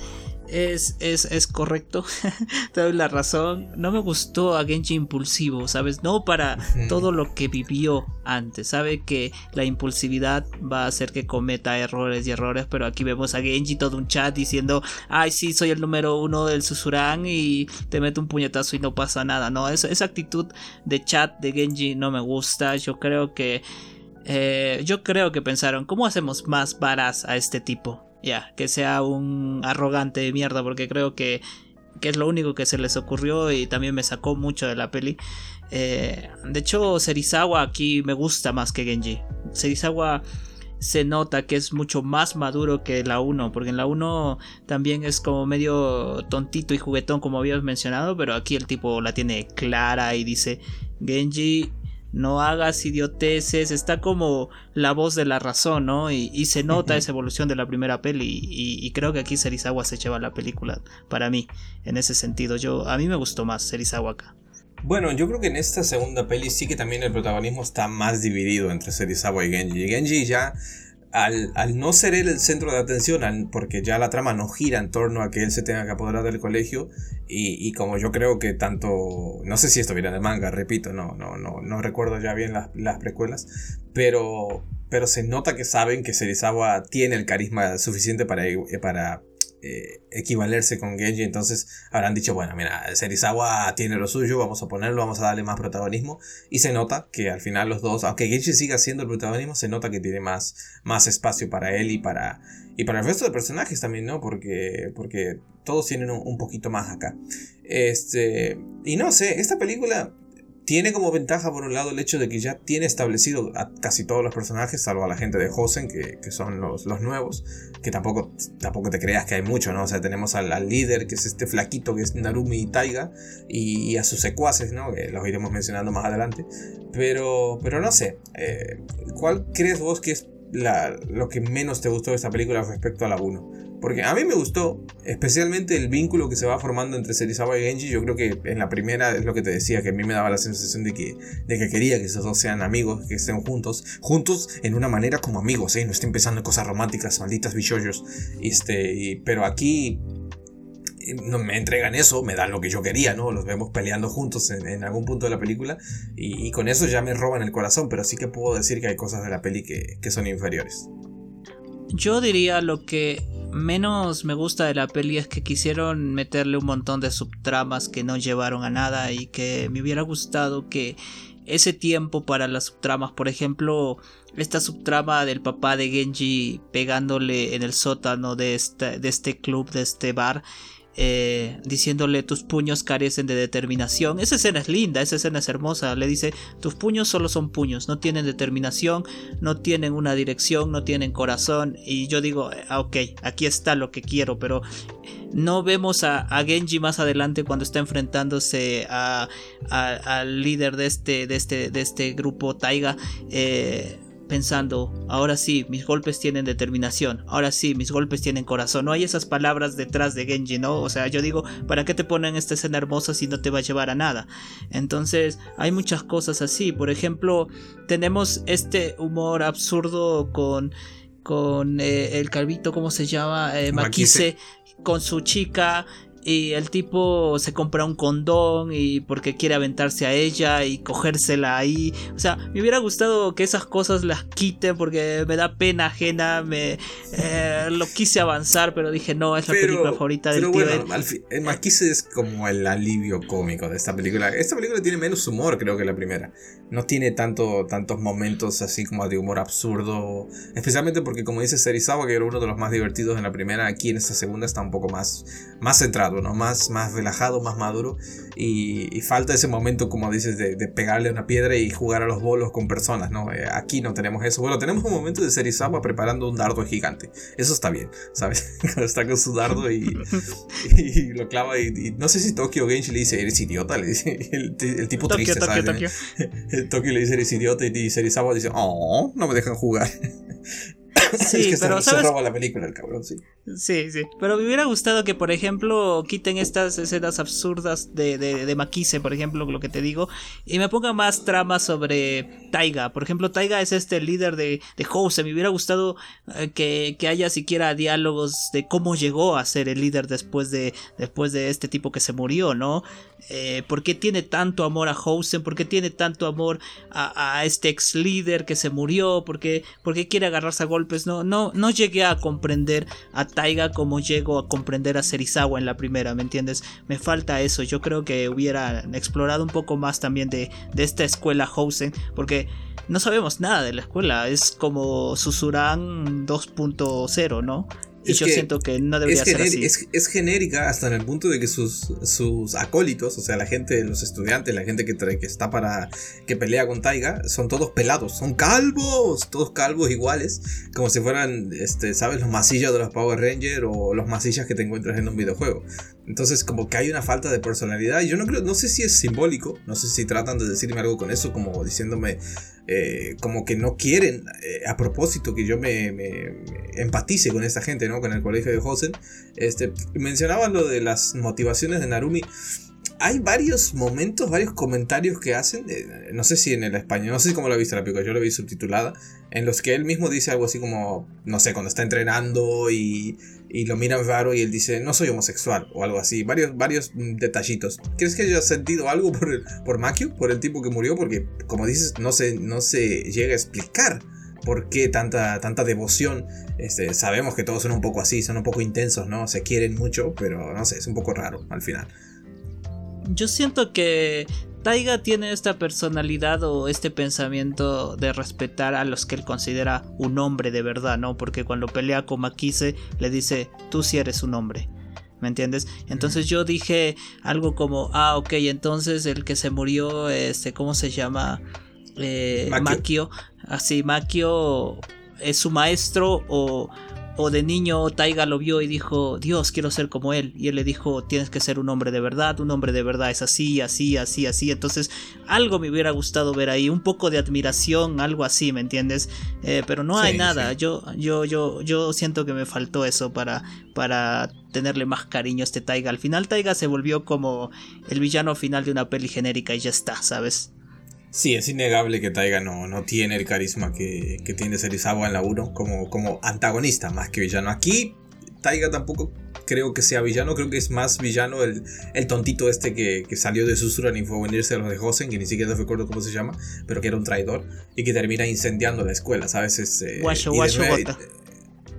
es, es, es correcto, te doy la razón. No me gustó a Genji impulsivo, ¿sabes? No para todo lo que vivió antes. Sabe que la impulsividad va a hacer que cometa errores y errores, pero aquí vemos a Genji todo un chat diciendo, ay sí, soy el número uno del Susurán y te meto un puñetazo y no pasa nada. No, esa, esa actitud de chat de Genji no me gusta. Yo creo que... Eh, yo creo que pensaron, ¿cómo hacemos más varas a este tipo? Ya, que sea un arrogante de mierda, porque creo que, que, es lo único que se les ocurrió y también me sacó mucho de la peli. Eh, de hecho, Serizawa aquí me gusta más que Genji. Serizawa se nota que es mucho más maduro que la 1, porque en la 1 también es como medio tontito y juguetón como habías mencionado, pero aquí el tipo la tiene clara y dice, Genji, no hagas idioteces, está como la voz de la razón, ¿no? Y, se nota esa evolución de la primera peli y, creo que aquí Serizawa se lleva la película para mí, en ese sentido. Yo, a mí me gustó más Serizawa acá. Bueno, yo creo que en esta segunda peli sí que también el protagonismo está más dividido entre Serizawa y Genji. Genji ya al, no ser él el centro de atención, porque ya la trama no gira en torno a que él se tenga que apoderar del colegio, y, como yo creo que tanto, no sé si esto viene de manga, repito, no, no, no, no recuerdo ya bien las, las precuelas, pero, pero se nota que saben que Serizawa tiene el carisma suficiente para, para eh, equivalerse con Genji, entonces habrán dicho, bueno, mira, Serizawa tiene lo suyo, vamos a ponerlo, vamos a darle más protagonismo, y se nota que al final los dos, aunque Genji siga siendo el protagonismo, se nota que tiene más, más espacio para él y para, y para el resto de personajes también, ¿no? Porque, porque todos tienen un, un poquito más acá. Este, y no sé, esta película tiene como ventaja, por un lado, el hecho de que ya tiene establecido a casi todos los personajes, salvo a la gente de Hosen, que, son los, los, nuevos, que tampoco, tampoco te creas que hay mucho, ¿no? O sea, tenemos al, líder, que es este flaquito, que es Narumi y Taiga, y, a sus secuaces, ¿no? Que los iremos mencionando más adelante. Pero, pero no sé, eh, ¿cuál crees vos que es lo que menos te gustó de esta película respecto a la 1? Porque a mí me gustó, especialmente el vínculo que se va formando entre Serizawa y Genji. Yo creo que en la primera es lo que te decía, que a mí me daba la sensación de que, de que quería que esos dos sean amigos, que estén juntos, juntos en una manera como amigos, ¿eh? no estén pensando en cosas románticas, malditas bichos. Este, pero aquí eh, no me entregan eso, me dan lo que yo quería, ¿no? Los vemos peleando juntos en, algún punto de la película y, con eso ya me roban el corazón, pero sí que puedo decir que hay cosas de la peli que, que son inferiores. Yo diría lo que menos me gusta de la peli es que quisieron meterle un montón de subtramas que no llevaron a nada y que me hubiera gustado que ese tiempo para las subtramas, por ejemplo, esta subtrama del papá de Genji pegándole en el sótano de este, de este club, de este bar, eh, diciéndole tus puños carecen de determinación. Esa escena es linda, esa escena es hermosa. Le dice, tus puños solo son puños, no tienen determinación, no tienen una dirección, no tienen corazón. Y yo digo, ah, ok, aquí está lo que quiero, pero no vemos a, Genji más adelante cuando está enfrentándose al líder de este, de este, de este grupo Taiga. Eh, pensando, ahora sí, mis golpes tienen determinación, ahora sí, mis golpes tienen corazón. No hay esas palabras detrás de Genji, ¿no? O sea, yo digo, ¿para qué te ponen esta escena hermosa si no te va a llevar a nada? Entonces, hay muchas cosas así. Por ejemplo, tenemos este humor absurdo con con eh, el calvito, ¿cómo se llama? Eh, Maquise, con su chica y el tipo se compra un condón y porque quiere aventarse a ella y cogérsela ahí. O sea, me hubiera gustado que esas cosas las quiten porque me da pena ajena. Me eh, lo quise avanzar, pero dije no, es la película favorita del tío. Bueno, el Maquise es como el alivio cómico de esta película. Esta película tiene menos humor, creo que la primera. No tiene tanto, tantos momentos así como de humor absurdo. Especialmente porque, como dice Serizawa, que era uno de los más divertidos en la primera, aquí en esta segunda está un poco más, más centrado. Más, más relajado, más maduro. Y, falta ese momento, como dices, de, pegarle una piedra y jugar a los bolos con personas, ¿no? Eh, aquí no tenemos eso. Bueno, tenemos un momento de Serizawa preparando un dardo gigante. Eso está bien, ¿sabes? Cuando está con su dardo y, lo clava y, no sé si Tokyo Genshi le dice, eres idiota, le dice el, tipo triste, ¿sabes? Tokio. Tokio le dice, eres idiota y Serizawa dice, oh, no me dejan jugar. Sí, pero se, roba la película el cabrón, sí. Sí, sí. Pero me hubiera gustado que, por ejemplo, quiten estas escenas absurdas de, de, de Maquise, por ejemplo, lo que te digo, y me pongan más trama sobre Taiga. Por ejemplo, Taiga es este líder de, de House. Me hubiera gustado eh, que, que, haya siquiera diálogos de cómo llegó a ser el líder después de, después de este tipo que se murió, ¿no? Eh, ¿Por qué tiene tanto amor a Housen? ¿Por qué tiene tanto amor a, a este ex líder que se murió? ¿Por qué, ¿Por qué quiere agarrarse a golpes? No, no, no llegué a comprender a Taiga como llego a comprender a Serizawa en la primera, ¿me entiendes? Me falta eso. Yo creo que hubiera explorado un poco más también de, de esta escuela Housen, porque no sabemos nada de la escuela. Es como Susuran 2.0, ¿no? Y yo siento que no debería ser así. Es, genérica hasta en el punto de que sus, sus acólitos, o sea, la gente, los estudiantes, la gente que, que está para. que pelea con Taiga, son todos pelados, son calvos, todos calvos iguales, como si fueran, este, ¿sabes? Los masillas de los Power Rangers o los masillas que te encuentras en un videojuego. Entonces, como que hay una falta de personalidad. Yo no creo, no sé si es simbólico, no sé si tratan de decirme algo con eso, como diciéndome, eh, como que no quieren eh, a propósito que yo me, empatice con esta gente, ¿no? Con el colegio de Hosen. Este, mencionaban lo de las motivaciones de Narumi hay varios momentos, varios comentarios que hacen, eh, no sé si en el español, no sé cómo lo he visto la película, yo lo vi subtitulada, en los que él mismo dice algo así como, no sé, cuando está entrenando y, y lo miran raro y él dice, no soy homosexual o algo así, varios, varios detallitos. ¿Crees que haya sentido algo por, el, por Makio, por el tipo que murió? Porque, como dices, no se, no se llega a explicar por qué tanta, tanta devoción. Este, sabemos que todos son un poco así, son un poco intensos, ¿no? Se quieren mucho, pero no sé, es un poco raro al final yo siento que Taiga tiene esta personalidad o este pensamiento de respetar a los que él considera un hombre de verdad, ¿no? Porque cuando pelea con Makise le dice, tú sí eres un hombre. ¿Me entiendes? Entonces yo dije algo como, ah, ok, entonces el que se murió, este, ¿cómo se llama? Eh, Makio. Así, Makio es su maestro o o de niño Taiga lo vio y dijo, Dios, quiero ser como él. Y él le dijo, tienes que ser un hombre de verdad, un hombre de verdad es así, así, así, así. Entonces, algo me hubiera gustado ver ahí, un poco de admiración, algo así, ¿me entiendes? Eh, pero no hay nada. Yo, yo, yo, yo siento que me faltó eso para, para tenerle más cariño a este Taiga. Al final Taiga se volvió como el villano final de una peli genérica y ya está, ¿sabes? Sí, es innegable que Taiga no, no tiene el carisma que, que tiene Serizawa en la 1 como, como antagonista más que villano. Aquí Taiga tampoco creo que sea villano, creo que es más villano el, el tontito este que, que, salió de Susuran y fue a venirse a los de Hosen, que ni siquiera recuerdo cómo se llama, pero que era un traidor y que termina incendiando la escuela, ¿sabes? Es, eh,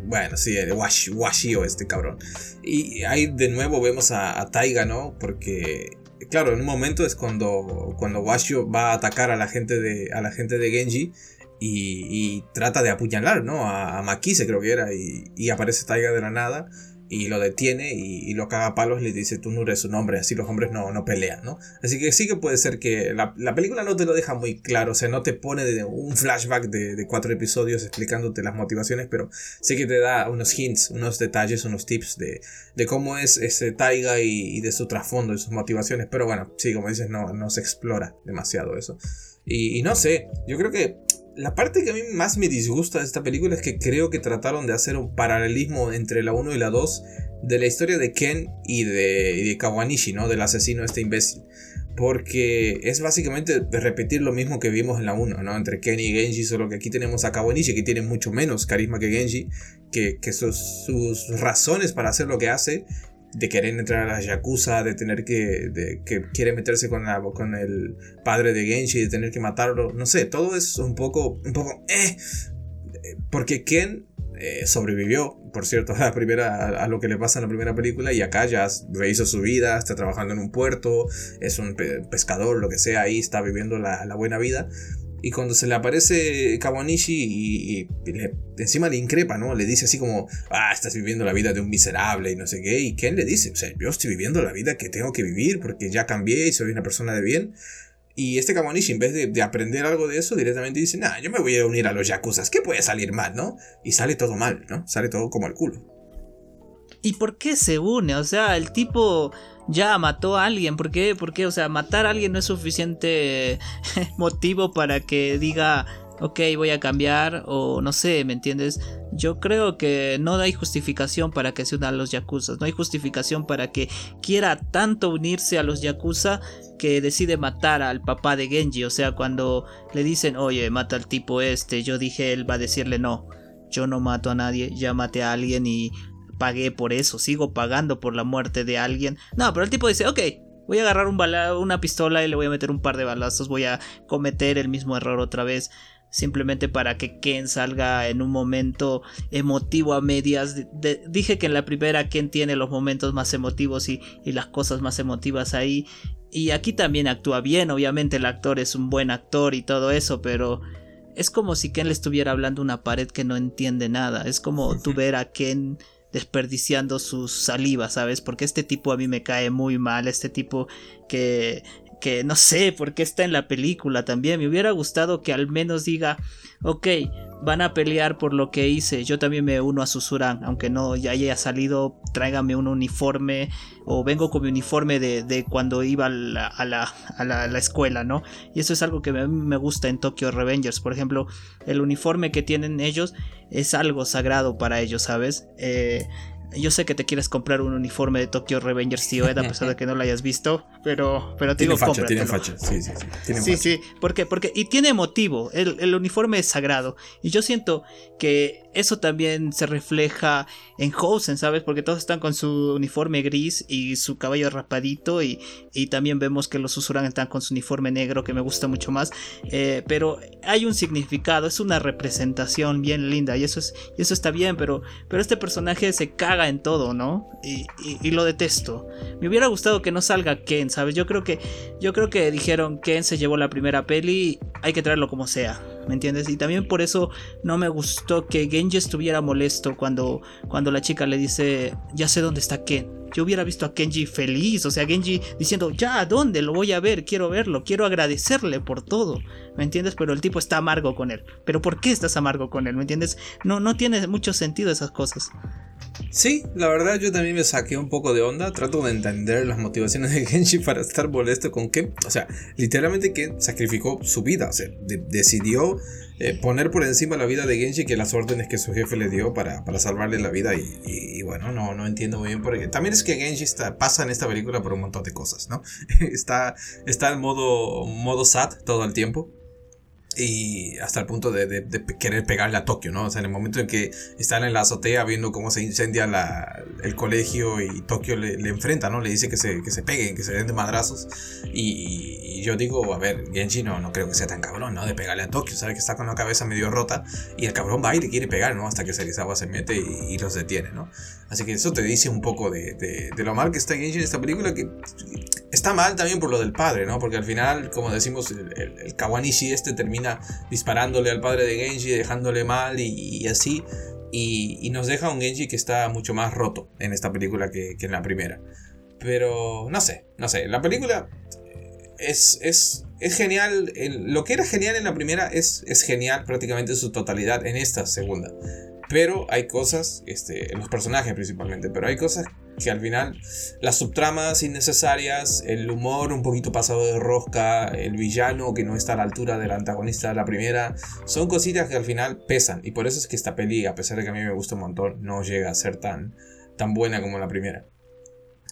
bueno, sí, el wash, Washio este cabrón. Y ahí de nuevo vemos a, a Taiga, ¿no? Porque claro, en un momento es cuando, cuando Washio va a atacar a la gente de, a la gente de Genji y, trata de apuñalar, ¿no? A, a Makise creo que era y, y aparece Taiga de la nada y lo detiene y, lo caga a palos y le dice tú no eres un hombre, así los hombres no, no pelean, ¿no? Así que sí que puede ser que la, película no te lo deja muy claro, o sea, no te pone un flashback de, cuatro episodios explicándote las motivaciones, pero sí que te da unos hints, unos detalles, unos tips de, de cómo es ese Taiga y, de su trasfondo, de sus motivaciones, pero bueno, sí, como dices, no, no se explora demasiado eso. Y no sé, yo creo que la parte que a mí más me disgusta de esta película es que creo que trataron de hacer un paralelismo entre la 1 y la 2 de la historia de Ken y de, de Kawanishi, ¿no? Del asesino este imbécil. Porque es básicamente repetir lo mismo que vimos en la 1, ¿no? Entre Ken y Genji, solo que aquí tenemos a Kawanishi, que tiene mucho menos carisma que Genji, que, que sus, sus razones para hacer lo que hace de querer entrar a la Yakuza, de tener que, de, que quiere meterse con, la, con el padre de Genji, de tener que matarlo, no sé, todo es un poco, un poco, eh, porque Ken eh, sobrevivió, por cierto, a, la primera, a, lo que le pasa en la primera película y acá ya rehizo su vida, está trabajando en un puerto, es un pescador, lo que sea, ahí está viviendo la, la buena vida. Y cuando se le aparece Kawanishi y, encima le increpa, ¿no? Le dice así como, ah, estás viviendo la vida de un miserable y no sé qué. Y Ken le dice, o sea, yo estoy viviendo la vida que tengo que vivir porque ya cambié y soy una persona de bien. Y este Kawanishi, en vez de, aprender algo de eso, directamente dice, nah, yo me voy a unir a los Yakuzas, ¿qué puede salir mal, no? Y sale todo mal, ¿no? Sale todo como el culo. ¿Y por qué se une? O sea, el tipo ya mató a alguien. ¿Por qué? Porque, o sea, matar a alguien no es suficiente motivo para que diga, ok, voy a cambiar o no sé, ¿me entiendes? Yo creo que no hay justificación para que se unan a los Yakuza. No hay justificación para que quiera tanto unirse a los Yakuza que decide matar al papá de Genji. O sea, cuando le dicen, oye, mata al tipo este, yo dije, él va a decirle no. Yo no mato a nadie, ya maté a alguien y pagué por eso, sigo pagando por la muerte de alguien. No, pero el tipo dice, ok, voy a agarrar un una pistola y le voy a meter un par de balazos, voy a cometer el mismo error otra vez. Simplemente para que Ken salga en un momento emotivo a medias. dije que en la primera Ken tiene los momentos más emotivos y, y las cosas más emotivas ahí. Y aquí también actúa bien, obviamente el actor es un buen actor y todo eso, pero es como si Ken le estuviera hablando a una pared que no entiende nada. Es como tú ver a Ken desperdiciando su saliva, ¿sabes? Porque este tipo a mí me cae muy mal, este tipo que que no sé por qué está en la película también. Me hubiera gustado que al menos diga, ok, van a pelear por lo que hice. Yo también me uno a Susuran, aunque no ya haya salido, tráigame un uniforme o vengo con mi uniforme de, cuando iba a la, escuela, ¿no? Y eso es algo que me, me gusta en Tokyo Revengers. Por ejemplo, el uniforme que tienen ellos es algo sagrado para ellos, ¿sabes? Eh, yo sé que te quieres comprar un uniforme de Tokyo Revengers, tío Ed, a pesar de que no lo hayas visto, pero, pero te tiene digo, facha, tiene facha, sí, sí, sí. sí, sí, porque, porque, y tiene motivo, el, el, uniforme es sagrado, y yo siento que eso también se refleja en Hosen, ¿sabes? Porque todos están con su uniforme gris y su caballo rapadito, y, y también vemos que los Susuran están con su uniforme negro, que me gusta mucho más, eh, pero hay un significado, es una representación bien linda, y eso, es, y eso está bien, pero, pero este personaje se caga en todo, ¿no? Y, lo detesto. Me hubiera gustado que no salga Ken, ¿sabes? Yo creo que yo creo que dijeron Ken se llevó la primera peli, hay que traerlo como sea, ¿me entiendes? Y también por eso no me gustó que Genji estuviera molesto cuando cuando la chica le dice, "Ya sé dónde está Ken." Yo hubiera visto a Kenji feliz, o sea, Genji diciendo, ya, ¿dónde? Lo voy a ver, quiero verlo, quiero agradecerle por todo, ¿me entiendes? Pero el tipo está amargo con él. ¿Pero por qué estás amargo con él? ¿Me entiendes? No, no tiene mucho sentido esas cosas. Sí, la verdad yo también me saqué un poco de onda. Trato de entender las motivaciones de Genji para estar molesto con Ken. O sea, literalmente Ken sacrificó su vida. O sea, decidió eh, poner por encima la vida de Genji que las órdenes que su jefe le dio para, para salvarle la vida. Y, bueno, no, no entiendo muy bien por qué. También es que Genji está, pasa en esta película por un montón de cosas, ¿no? está, está en modo, modo sad todo el tiempo y hasta el punto de, querer pegarle a Tokio, ¿no? O sea, en el momento en que están en la azotea viendo cómo se incendia el colegio y Tokio le, enfrenta, ¿no? Le dice que se, que se peguen, que se den de madrazos. Y, yo digo, a ver, Genji no, no creo que sea tan cabrón, ¿no? De pegarle a Tokio, sabe que está con la cabeza medio rota y el cabrón va y le quiere pegar, ¿no? Hasta que Serizawa se mete y, y los detiene, ¿no? Así que eso te dice un poco de, lo mal que está Genji en esta película, que está mal también por lo del padre, ¿no? Porque al final, como decimos, el, el, Kawanishi este termina disparándole al padre de Genji, dejándole mal y, así. Y, nos deja un Genji que está mucho más roto en esta película que, que en la primera. Pero no sé, no sé. La película es, es, es genial. lo que era genial en la primera es, es genial prácticamente en su totalidad en esta segunda. Pero hay cosas, este, los personajes principalmente, pero hay cosas que al final las subtramas innecesarias, el humor un poquito pasado de rosca, el villano que no está a la altura del antagonista de la primera, son cositas que al final pesan y por eso es que esta peli, a pesar de que a mí me gusta un montón, no llega a ser tan, tan buena como la primera.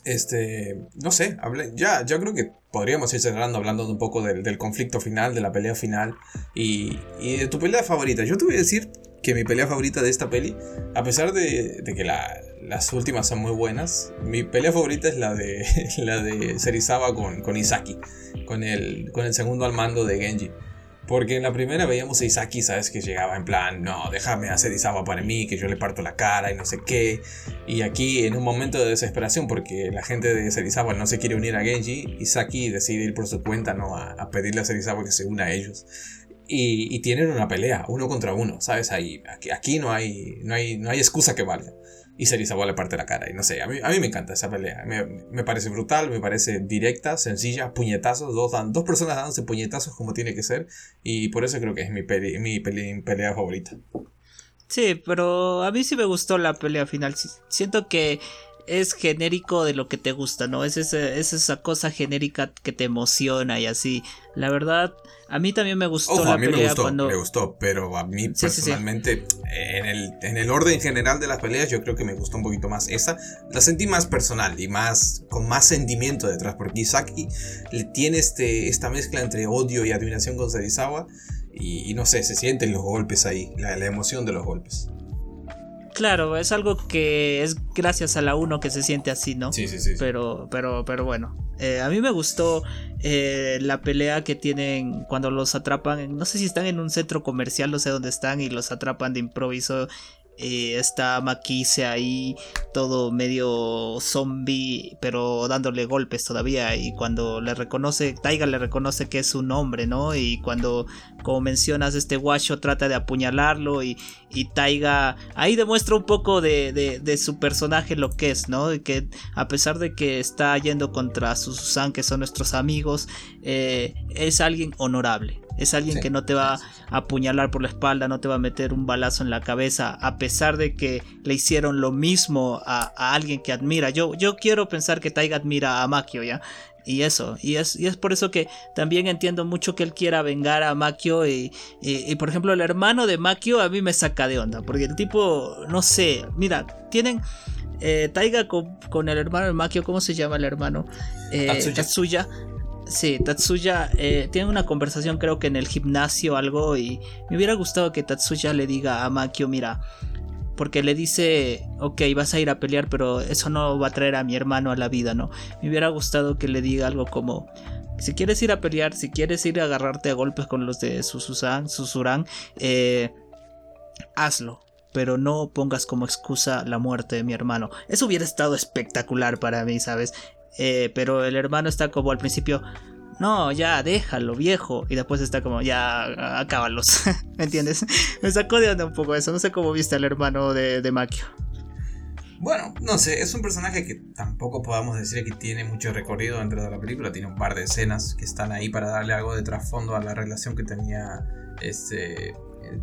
Este, no sé, ya, yo creo que podríamos ir cerrando hablando un poco del, conflicto final, de la pelea final y, y, de tu pelea favorita. Yo te voy a decir que mi pelea favorita de esta peli, a pesar de, de que la, las últimas son muy buenas. Mi pelea favorita es la de la de Serizawa con, con Isaki, con el, con el segundo al mando de Genji. Porque en la primera veíamos a Isaki, sabes, que llegaba en plan, no, déjame hacer Serizawa para mí, que yo le parto la cara y no sé qué. Y aquí, en un momento de desesperación, porque la gente de Serizawa no se quiere unir a Genji, Isaki decide ir por su cuenta, ¿no? A, pedirle a Serizawa que se una a ellos. Y, y, tienen una pelea, uno contra uno, ¿sabes? Ahí, aquí, aquí no, hay, no, hay, no hay excusa que valga y Serizawa le parte la cara. Y no sé, a mí, a mí me encanta esa pelea. Me, me, parece brutal, me parece directa, sencilla, puñetazos. Dos, dos personas dándose puñetazos como tiene que ser. Y por eso creo que es mi, peli, mi pelea favorita. Sí, pero a mí sí me gustó la pelea final. Siento que es genérico de lo que te gusta, ¿no? Es, esa, es esa cosa genérica que te emociona y así. La verdad, a mí también me gustó la a mí pelea me gustó, cuando... me gustó, pero a mí personalmente, En, el, en el orden general de las peleas, yo creo que me gustó un poquito más esa. La sentí más personal y más con más sentimiento detrás, porque Isaki le tiene este, esta mezcla entre odio y admiración con Serizawa. Y, no sé, se sienten los golpes ahí, la, la emoción de los golpes. Claro, es algo que es gracias a la 1 que se siente así, ¿no? Sí, sí, sí. Pero, pero, pero bueno. Eh, a mí me gustó eh, la pelea que tienen cuando los atrapan. No sé si están en un centro comercial, no sé dónde están, y los atrapan de improviso eh, está Maquise ahí, todo medio zombie, pero dándole golpes todavía. Y cuando le reconoce, Taiga le reconoce que es un hombre, ¿no? Y cuando, como mencionas, este guacho trata de apuñalarlo y, y Taiga ahí demuestra un poco de, de, su personaje lo que es, ¿no? que a pesar de que está yendo contra Susan, que son nuestros amigos, eh, es alguien honorable. Es alguien que no te va a apuñalar por la espalda, no te va a meter un balazo en la cabeza, a pesar de que le hicieron lo mismo a, alguien que admira. Yo, yo quiero pensar que Taiga admira a Makio, ¿ya? Y eso, y es, y es por eso que también entiendo mucho que él quiera vengar a Makio. Y, y, por ejemplo, el hermano de Makio a mí me saca de onda, porque el tipo, no sé, mira, tienen. Eh, Taiga con, el hermano de Makio, ¿cómo se llama el hermano? Eh, Tatsuya. Sí, Tatsuya eh, tiene una conversación creo que en el gimnasio algo y me hubiera gustado que Tatsuya le diga a Makio, mira, porque le dice, ok, vas a ir a pelear, pero eso no va a traer a mi hermano a la vida, ¿no? Me hubiera gustado que le diga algo como, si quieres ir a pelear, si quieres ir a agarrarte a golpes con los de Susuran, eh, hazlo. Pero no pongas como excusa la muerte de mi hermano. Eso hubiera estado espectacular para mí, ¿sabes? Eh, pero el hermano está como al principio, no, ya, déjalo, viejo. Y después está como, ya, acábalos. ¿Me entiendes? Me sacó de onda un poco eso. No sé cómo viste al hermano de, de Makio. Bueno, no sé, es un personaje que tampoco podamos decir que tiene mucho recorrido dentro de la película. Tiene un par de escenas que están ahí para darle algo de trasfondo a la relación que tenía este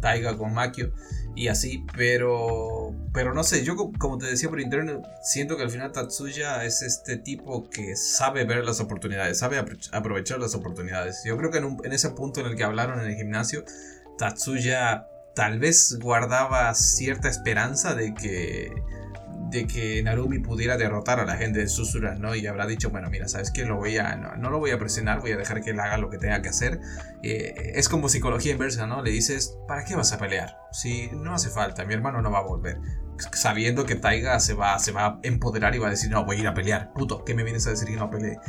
Taiga con Makio y así, pero pero no sé, yo como te decía por internet, siento que al final Tatsuya es este tipo que sabe ver las oportunidades, sabe aprovechar las oportunidades. Yo creo que en, en ese punto en el que hablaron en el gimnasio, Tatsuya tal vez guardaba cierta esperanza de que de que Narumi pudiera derrotar a la gente de Susura, ¿no? Y habrá dicho, bueno, mira, ¿sabes qué? Lo voy a, no, lo voy a presionar, voy a dejar que él haga lo que tenga que hacer. Eh, es como psicología inversa, ¿no? Le dices, ¿para qué vas a pelear? Si no hace falta, mi hermano no va a volver. Sabiendo que Taiga se va, se va a empoderar y va a decir, no, voy a ir a pelear. Puto, ¿qué me vienes a decir que no peleé?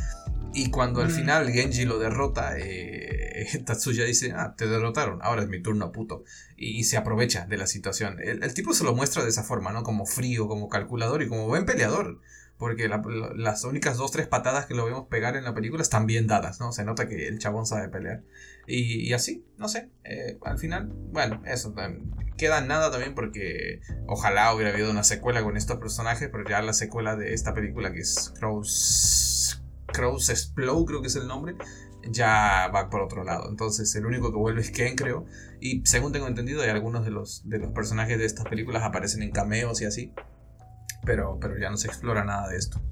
Y cuando al mm. final Genji lo derrota, eh, Tatsuya dice, ah, te derrotaron, ahora es mi turno, puto. Y, se aprovecha de la situación. El, tipo se lo muestra de esa forma, ¿no? Como frío, como calculador y como buen peleador. Porque las únicas dos, tres patadas que lo vemos pegar en la película están bien dadas, ¿no? Se nota que el chabón sabe pelear. Y, así, no sé, eh, al final, bueno, eso. Queda nada también porque ojalá hubiera habido una secuela con estos personajes, pero ya la secuela de esta película que es Crows Crows Explode, creo que es el nombre. ya va por otro lado. Entonces el único que vuelve es Ken, creo. Y según tengo entendido, hay algunos de los, de los personajes de estas películas aparecen en cameos y así. Pero, pero ya no se explora nada de esto.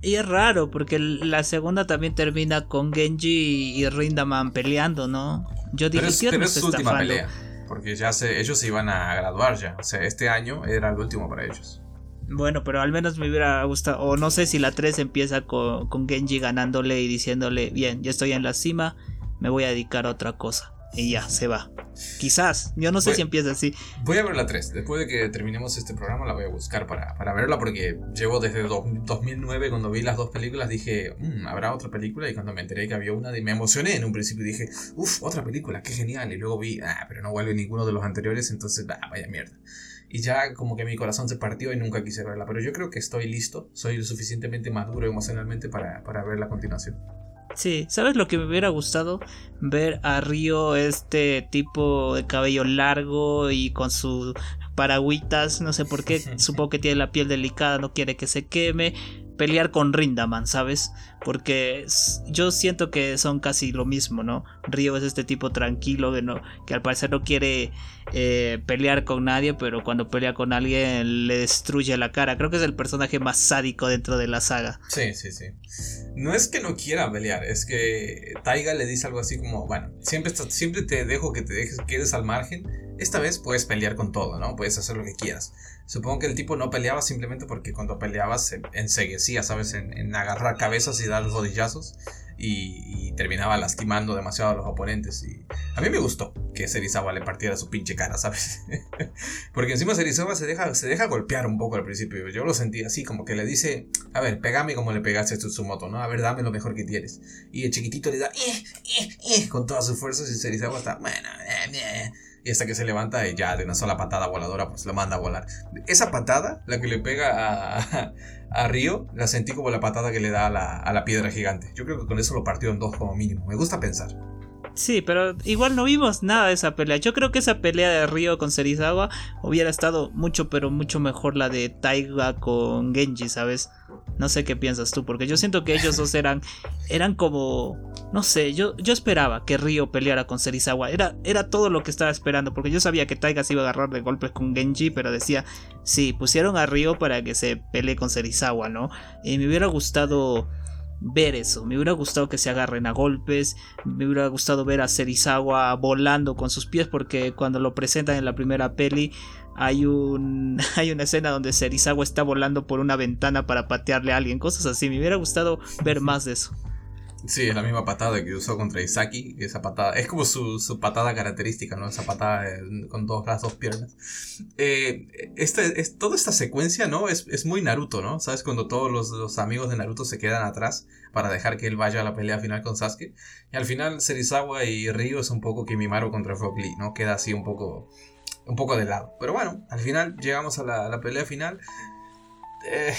Y es raro, porque la segunda también termina con Genji y Rindaman peleando, ¿no? Yo dije, pero es, su última pelea. Porque ya se, ellos se iban a graduar ya. O sea, este año era el último para ellos. Bueno, pero al menos me hubiera gustado. O no sé si la 3 empieza con, con Genji ganándole y diciéndole: Bien, ya estoy en la cima, me voy a dedicar a otra cosa. Y ya, se va. Quizás, yo no sé si empieza así. Voy a ver la 3. Después de que terminemos este programa, la voy a buscar para, para verla. Porque llevo desde 2009, cuando vi las dos películas, dije: mmm, habrá otra película. Y cuando me enteré que había una, me emocioné en un principio. Dije: Uff, otra película, qué genial. Y luego vi: Ah, pero no vuelve ninguno de los anteriores. Entonces, ah, vaya mierda y ya como que mi corazón se partió y nunca quise verla. Pero yo creo que estoy listo, soy lo suficientemente maduro emocionalmente para, para verla a continuación. Sí, ¿sabes lo que me hubiera gustado? Ver a Río, este tipo de cabello largo y con sus paragüitas, no sé por qué, supongo que tiene la piel delicada, no quiere que se queme pelear con Rindaman, ¿sabes? Porque yo siento que son casi lo mismo, ¿no? Río es este tipo tranquilo que, no, que al parecer no quiere eh, pelear con nadie, pero cuando pelea con alguien le destruye la cara. Creo que es el personaje más sádico dentro de la saga. Sí, sí, sí. No es que no quiera pelear, es que Taiga le dice algo así como, bueno, siempre, siempre te dejo que te dejes, quedes al margen. Esta vez puedes pelear con todo, ¿no? Puedes hacer lo que quieras. Supongo que el tipo no peleaba simplemente porque cuando peleaba se enseguecía, ¿sabes? En, agarrar cabezas y dar rodillazos. Y, terminaba lastimando demasiado a los oponentes. Y a mí me gustó que Serizawa le partiera su pinche cara, ¿sabes? Porque encima Serizawa se deja, se deja golpear un poco al principio. Yo lo sentí así, como que le dice, a ver, pégame como le pegaste a moto, ¿no? A ver, dame lo mejor que tienes. Y el chiquitito le da, eh, eh, eh, con todas sus fuerzas y Serizawa está, bueno, eh, eh. Y hasta que se levanta y ya de una sola patada voladora pues lo manda a volar. Esa patada, la que le pega a, a Río, la sentí como la patada que le da a la, a la piedra gigante. Yo creo que con eso lo partió en dos como mínimo. Me gusta pensar. Sí, pero igual no vimos nada de esa pelea. Yo creo que esa pelea de Río con Serizawa hubiera estado mucho, pero mucho mejor la de Taiga con Genji, ¿sabes? No sé qué piensas tú, porque yo siento que ellos dos eran, eran como, no sé, yo, yo esperaba que Río peleara con Serizawa, era, era todo lo que estaba esperando, porque yo sabía que Taiga se iba a agarrar de golpes con Genji, pero decía, sí, pusieron a Río para que se pelee con Serizawa, ¿no? Y me hubiera gustado ver eso. Me hubiera gustado que se agarren a golpes. Me hubiera gustado ver a Serizawa volando con sus pies. Porque cuando lo presentan en la primera peli. Hay, un, hay una escena donde Serizawa está volando por una ventana para patearle a alguien. Cosas así. Me hubiera gustado ver más de eso. Sí, es la misma patada que usó contra Isaki. Esa patada es como su, patada característica, ¿no? Esa patada con dos, las dos piernas. Eh, este, es, toda esta secuencia, ¿no? Es, es, muy Naruto, ¿no? ¿Sabes? Cuando todos los, los, amigos de Naruto se quedan atrás para dejar que él vaya a la pelea final con Sasuke. Y al final Serizawa y Ryo es un poco Kimimaro contra Rock Lee, ¿no? Queda así un poco, un poco de lado. Pero bueno, al final llegamos a la, la pelea final. Eh,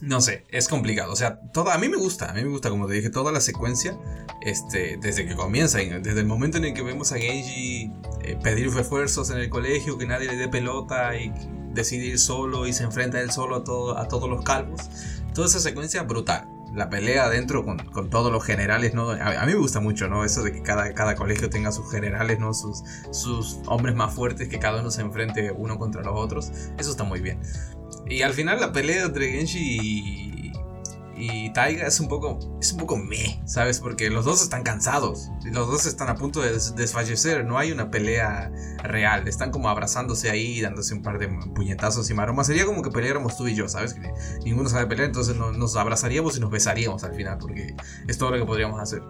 no sé, es complicado. O sea, todo, a mí me gusta, a mí me gusta, como te dije, toda la secuencia, este, desde que comienza, desde el momento en el que vemos a Genji eh, pedir refuerzos en el colegio, que nadie le dé pelota y decide ir solo y se enfrenta él solo a, todo, a todos los calvos. Toda esa secuencia brutal. La pelea adentro con, con todos los generales, ¿no? A, mí me gusta mucho, ¿no? Eso de que cada, cada colegio tenga sus generales, ¿no? Sus, sus hombres más fuertes, que cada uno se enfrente uno contra los otros. Eso está muy bien. Y al final la pelea entre Genshi y, Taiga es un poco es un poco meh, ¿sabes? Porque los dos están cansados, los dos están a punto de desfallecer, no hay una pelea real, están como abrazándose ahí, dándose un par de puñetazos y maromas. Sería como que peleáramos tú y yo, ¿sabes? Que ninguno sabe pelear, entonces nos abrazaríamos y nos besaríamos al final, porque es todo lo que podríamos hacer.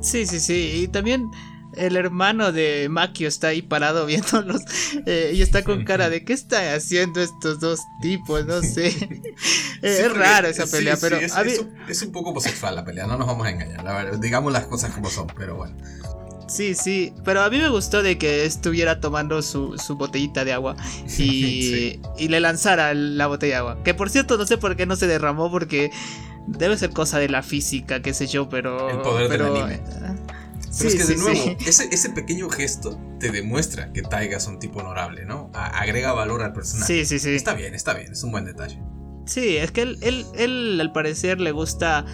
Sí, sí, sí, y también el hermano de Makio está ahí parado viéndolos eh, y está con cara de ¿qué están haciendo estos dos tipos? No sé. Eh, es raro esa pelea, pero... es, un, poco homosexual la pelea, no nos vamos a engañar. La verdad, digamos las cosas como son, pero bueno. Sí, sí, pero a mí me gustó de que estuviera tomando su, botellita de agua y, y le lanzara la botella de agua. Que por cierto, no sé por qué no se derramó porque debe ser cosa de la física, qué sé yo, pero... El poder del anime. Pero es que de nuevo, ese, pequeño gesto te demuestra que Taiga es un tipo honorable, ¿no? agrega valor al personaje. Sí, sí, sí. Está bien, está bien, es un buen detalle. Sí, es que él, él, al parecer le gusta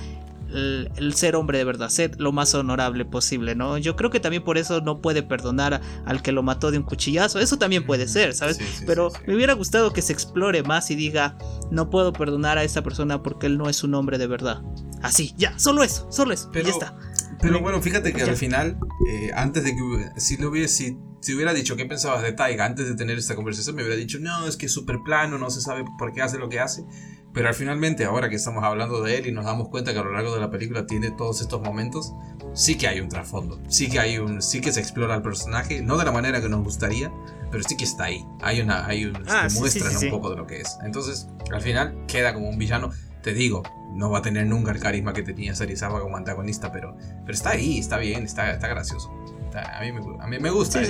el, ser hombre de verdad, ser lo más honorable posible, ¿no? Yo creo que también por eso no puede perdonar al que lo mató de un cuchillazo, eso también puede ser, ¿sabes? Pero me hubiera gustado que se explore más y diga, no puedo perdonar a esa persona porque él no es un hombre de verdad. Así, ya, solo eso, solo eso, pero, ya está. Pero bueno, fíjate que al final, eh, antes de que si lo hubiese, si, hubiera dicho qué pensabas de Taiga antes de tener esta conversación, me hubiera dicho, no, es que es súper plano, no se sabe por qué hace lo que hace. Pero al finalmente, ahora que estamos hablando de él y nos damos cuenta que a lo largo de la película tiene todos estos momentos, sí que hay un trasfondo, sí que hay un, sí que se explora el personaje, no de la manera que nos gustaría, pero sí que está ahí. Hay una, hay un, ah, muestran un poco de lo que es. Entonces, al final queda como un villano. Te digo, no va a tener nunca el carisma que tenía Serizawa como antagonista, pero, pero está ahí, está bien, está, está gracioso. a, mí me, a mí me gusta.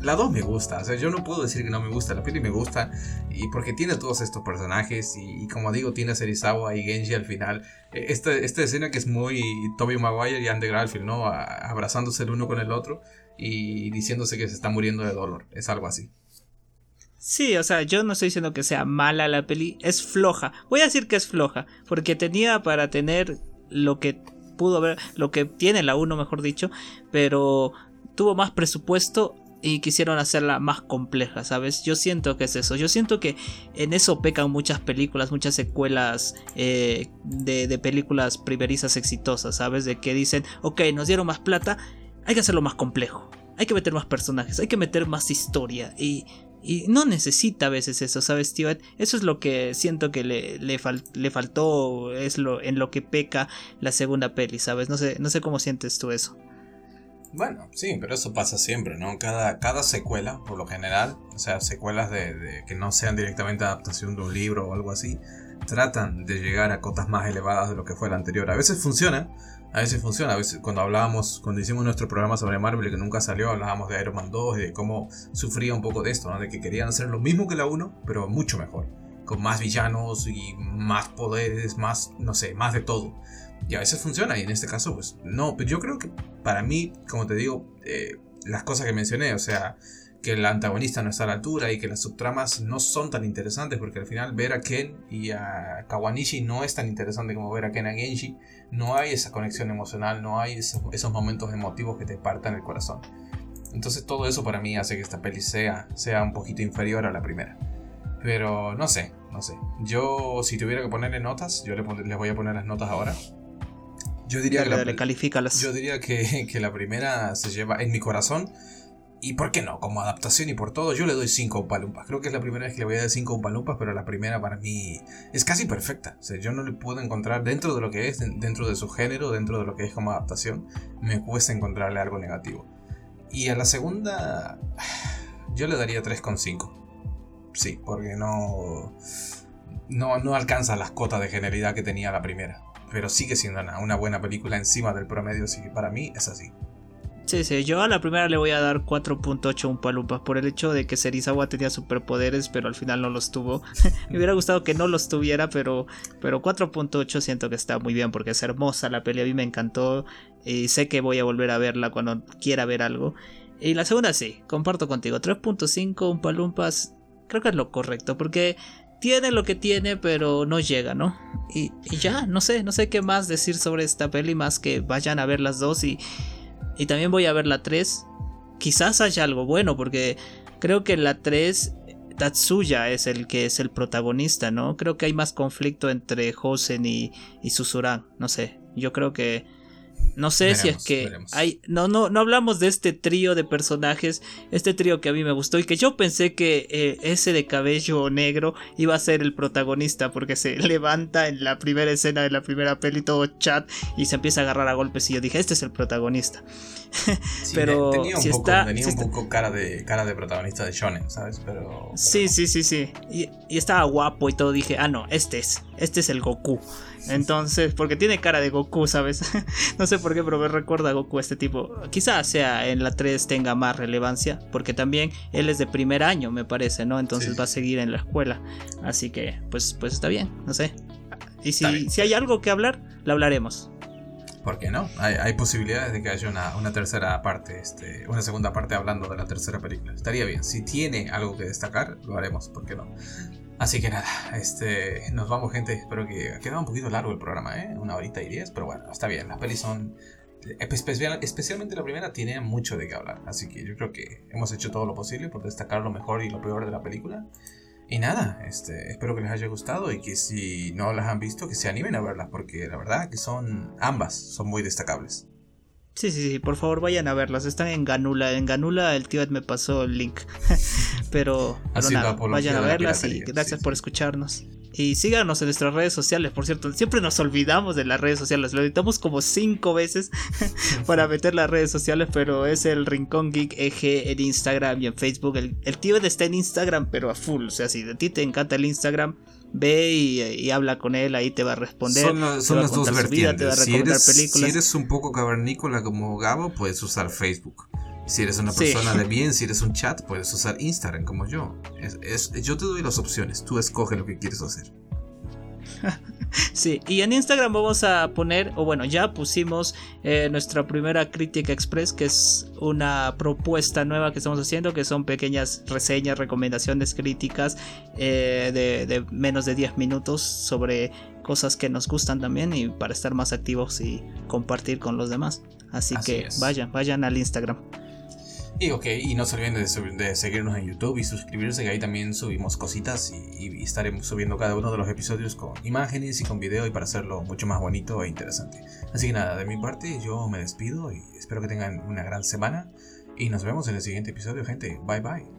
la 2 me gusta, o sea, yo no puedo decir que no me gusta, la peli me gusta, y porque tiene todos estos personajes, y, como digo, tiene a Serizawa y Genji al final. E, esta, esta escena que es muy Toby Maguire y Andy Garfield, ¿no? abrazándose el uno con el otro y diciéndose que se está muriendo de dolor, es algo así. Sí, o sea, yo no estoy diciendo que sea mala la peli, es floja. Voy a decir que es floja, porque tenía para tener lo que pudo haber, lo que tiene la 1, mejor dicho, pero tuvo más presupuesto y quisieron hacerla más compleja, ¿sabes? Yo siento que es eso. Yo siento que en eso pecan muchas películas, muchas secuelas eh, de, de, películas primerizas exitosas, ¿sabes? De que dicen, ok, nos dieron más plata, hay que hacerlo más complejo. Hay que meter más personajes, hay que meter más historia. Y y no necesita a veces eso, ¿sabes, tío? Eso es lo que siento que le, le, le, faltó, es lo en lo que peca la segunda peli, ¿sabes? No sé, no sé cómo sientes tú eso. Bueno, sí, pero eso pasa siempre, ¿no? Cada, cada secuela, por lo general, o sea, secuelas de, de que no sean directamente adaptación de un libro o algo así, tratan de llegar a cotas más elevadas de lo que fue la anterior. A veces funcionan, a veces funciona. A veces cuando hablábamos, cuando hicimos nuestro programa sobre Marvel que nunca salió, hablábamos de Iron Man 2 y de cómo sufría un poco de esto. De que querían hacer lo mismo que la 1, pero mucho mejor. Con más villanos y más poderes, más, no sé, más de todo. Y a veces funciona y en este caso, pues no. Pero yo creo que para mí, como te digo, eh, las cosas que mencioné, o sea, que el antagonista no está a la altura y que las subtramas no son tan interesantes porque al final ver a Ken y a Kawanishi no es tan interesante como ver a Ken a Genji. No hay esa conexión emocional, no hay esos, momentos emotivos que te partan el corazón. Entonces todo eso para mí hace que esta peli sea, sea un poquito inferior a la primera. Pero no sé, no sé. Yo si tuviera que ponerle notas, yo les voy a poner las notas ahora. Yo diría, que, la, yo diría que, que la primera se lleva en mi corazón y por qué no, como adaptación y por todo, yo le doy 5 palumpas. Creo que es la primera vez que le voy a dar 5 palumpas, pero la primera para mí es casi perfecta. O sea, yo no le puedo encontrar dentro de lo que es, dentro de su género, dentro de lo que es como adaptación, me cuesta encontrarle algo negativo. Y a la segunda, yo le daría 3,5. Sí, porque no, no, no alcanza las cotas de generalidad que tenía la primera. Pero sigue siendo una, buena película encima del promedio, así que para mí es así. Sí, sí, yo a la primera le voy a dar 4.8 un palumpas por el hecho de que Serizawa tenía superpoderes, pero al final no los tuvo. Me hubiera gustado que no los tuviera, pero, pero 4.8 siento que está muy bien porque es hermosa la pelea, a mí me encantó y sé que voy a volver a verla cuando quiera ver algo. Y la segunda sí, comparto contigo, 3.5 un palumpas, creo que es lo correcto porque tiene lo que tiene, pero no llega, ¿no? Y ya, no sé, no sé qué más decir sobre esta peli más que vayan a ver las dos y y también voy a ver la 3. Quizás haya algo bueno, porque creo que la 3 Tatsuya es el que es el protagonista, ¿no? Creo que hay más conflicto entre Hosen y, y Susuran. No sé. Yo creo que no sé si es que hay. No, no, no hablamos de este trío de personajes. Este trío que a mí me gustó. Y que yo pensé que eh, ese de cabello negro iba a ser el protagonista. Porque se levanta en la primera escena de la primera peli, todo chat. Y se empieza a agarrar a golpes. Y yo dije, este es el protagonista. Pero tenía un, poco, está, tenía un poco cara de, cara de protagonista de Shonen, ¿sabes? Pero, Sí, sí, sí, sí. Y, y estaba guapo y todo. Dije, ah, no, este es. Este es el Goku. Entonces, porque tiene cara de Goku, ¿sabes? no sé por qué, pero me recuerda a Goku este tipo. Quizás sea en la 3 tenga más relevancia, porque también él es de primer año, me parece, ¿no? Entonces va a seguir en la escuela. Así que, pues, pues está bien, no sé. Y si, si hay algo que hablar, lo hablaremos. ¿Por qué no? Hay, posibilidades de que haya una, una, tercera parte, este, una segunda parte hablando de la tercera película. Estaría bien. Si tiene algo que destacar, lo haremos, ¿por qué no? Así que nada, este, nos vamos gente, espero que ha un poquito largo el programa, ¿eh? Una horita y diez, pero bueno, está bien, las pelis son... especialmente la primera tiene mucho de qué hablar, así que yo creo que hemos hecho todo lo posible por destacar lo mejor y lo peor de la película. Y nada, este, espero que les haya gustado y que si no las han visto, que se animen a verlas, porque la verdad que son ambas, son muy destacables. Sí, sí, sí, por favor vayan a verlas. Están en Ganula. En Ganula el tío me pasó el link. pero, nada, vayan a verlas y gracias por escucharnos. Y síganos en nuestras redes sociales, por cierto. Siempre nos olvidamos de las redes sociales. Lo editamos como cinco veces para meter las redes sociales, pero es el Rincón Geek EG en Instagram y en Facebook. El, el tío está en Instagram, pero a full. O sea, si a ti te encanta el Instagram, ve y, habla con él, ahí te va a responder. Son, las dos vertientes. si, eres, un poco cavernícola como Gabo, puedes usar Facebook. Si eres una persona de bien, si eres un chat, puedes usar Instagram como yo. yo te doy las opciones, tú escoge lo que quieres hacer. Sí, y en Instagram vamos a poner, o bueno, ya pusimos eh, nuestra primera crítica express, que es una propuesta nueva que estamos haciendo, que son pequeñas reseñas, recomendaciones, críticas eh, de, menos de 10 minutos sobre cosas que nos gustan también y para estar más activos y compartir con los demás. Así, que vayan, vayan al Instagram. Y ok, y no se olviden de, seguirnos en YouTube y suscribirse, que ahí también subimos cositas y, estaremos subiendo cada uno de los episodios con imágenes y con video y para hacerlo mucho más bonito e interesante. Así que nada, de mi parte yo me despido y espero que tengan una gran semana y nos vemos en el siguiente episodio, gente. Bye bye.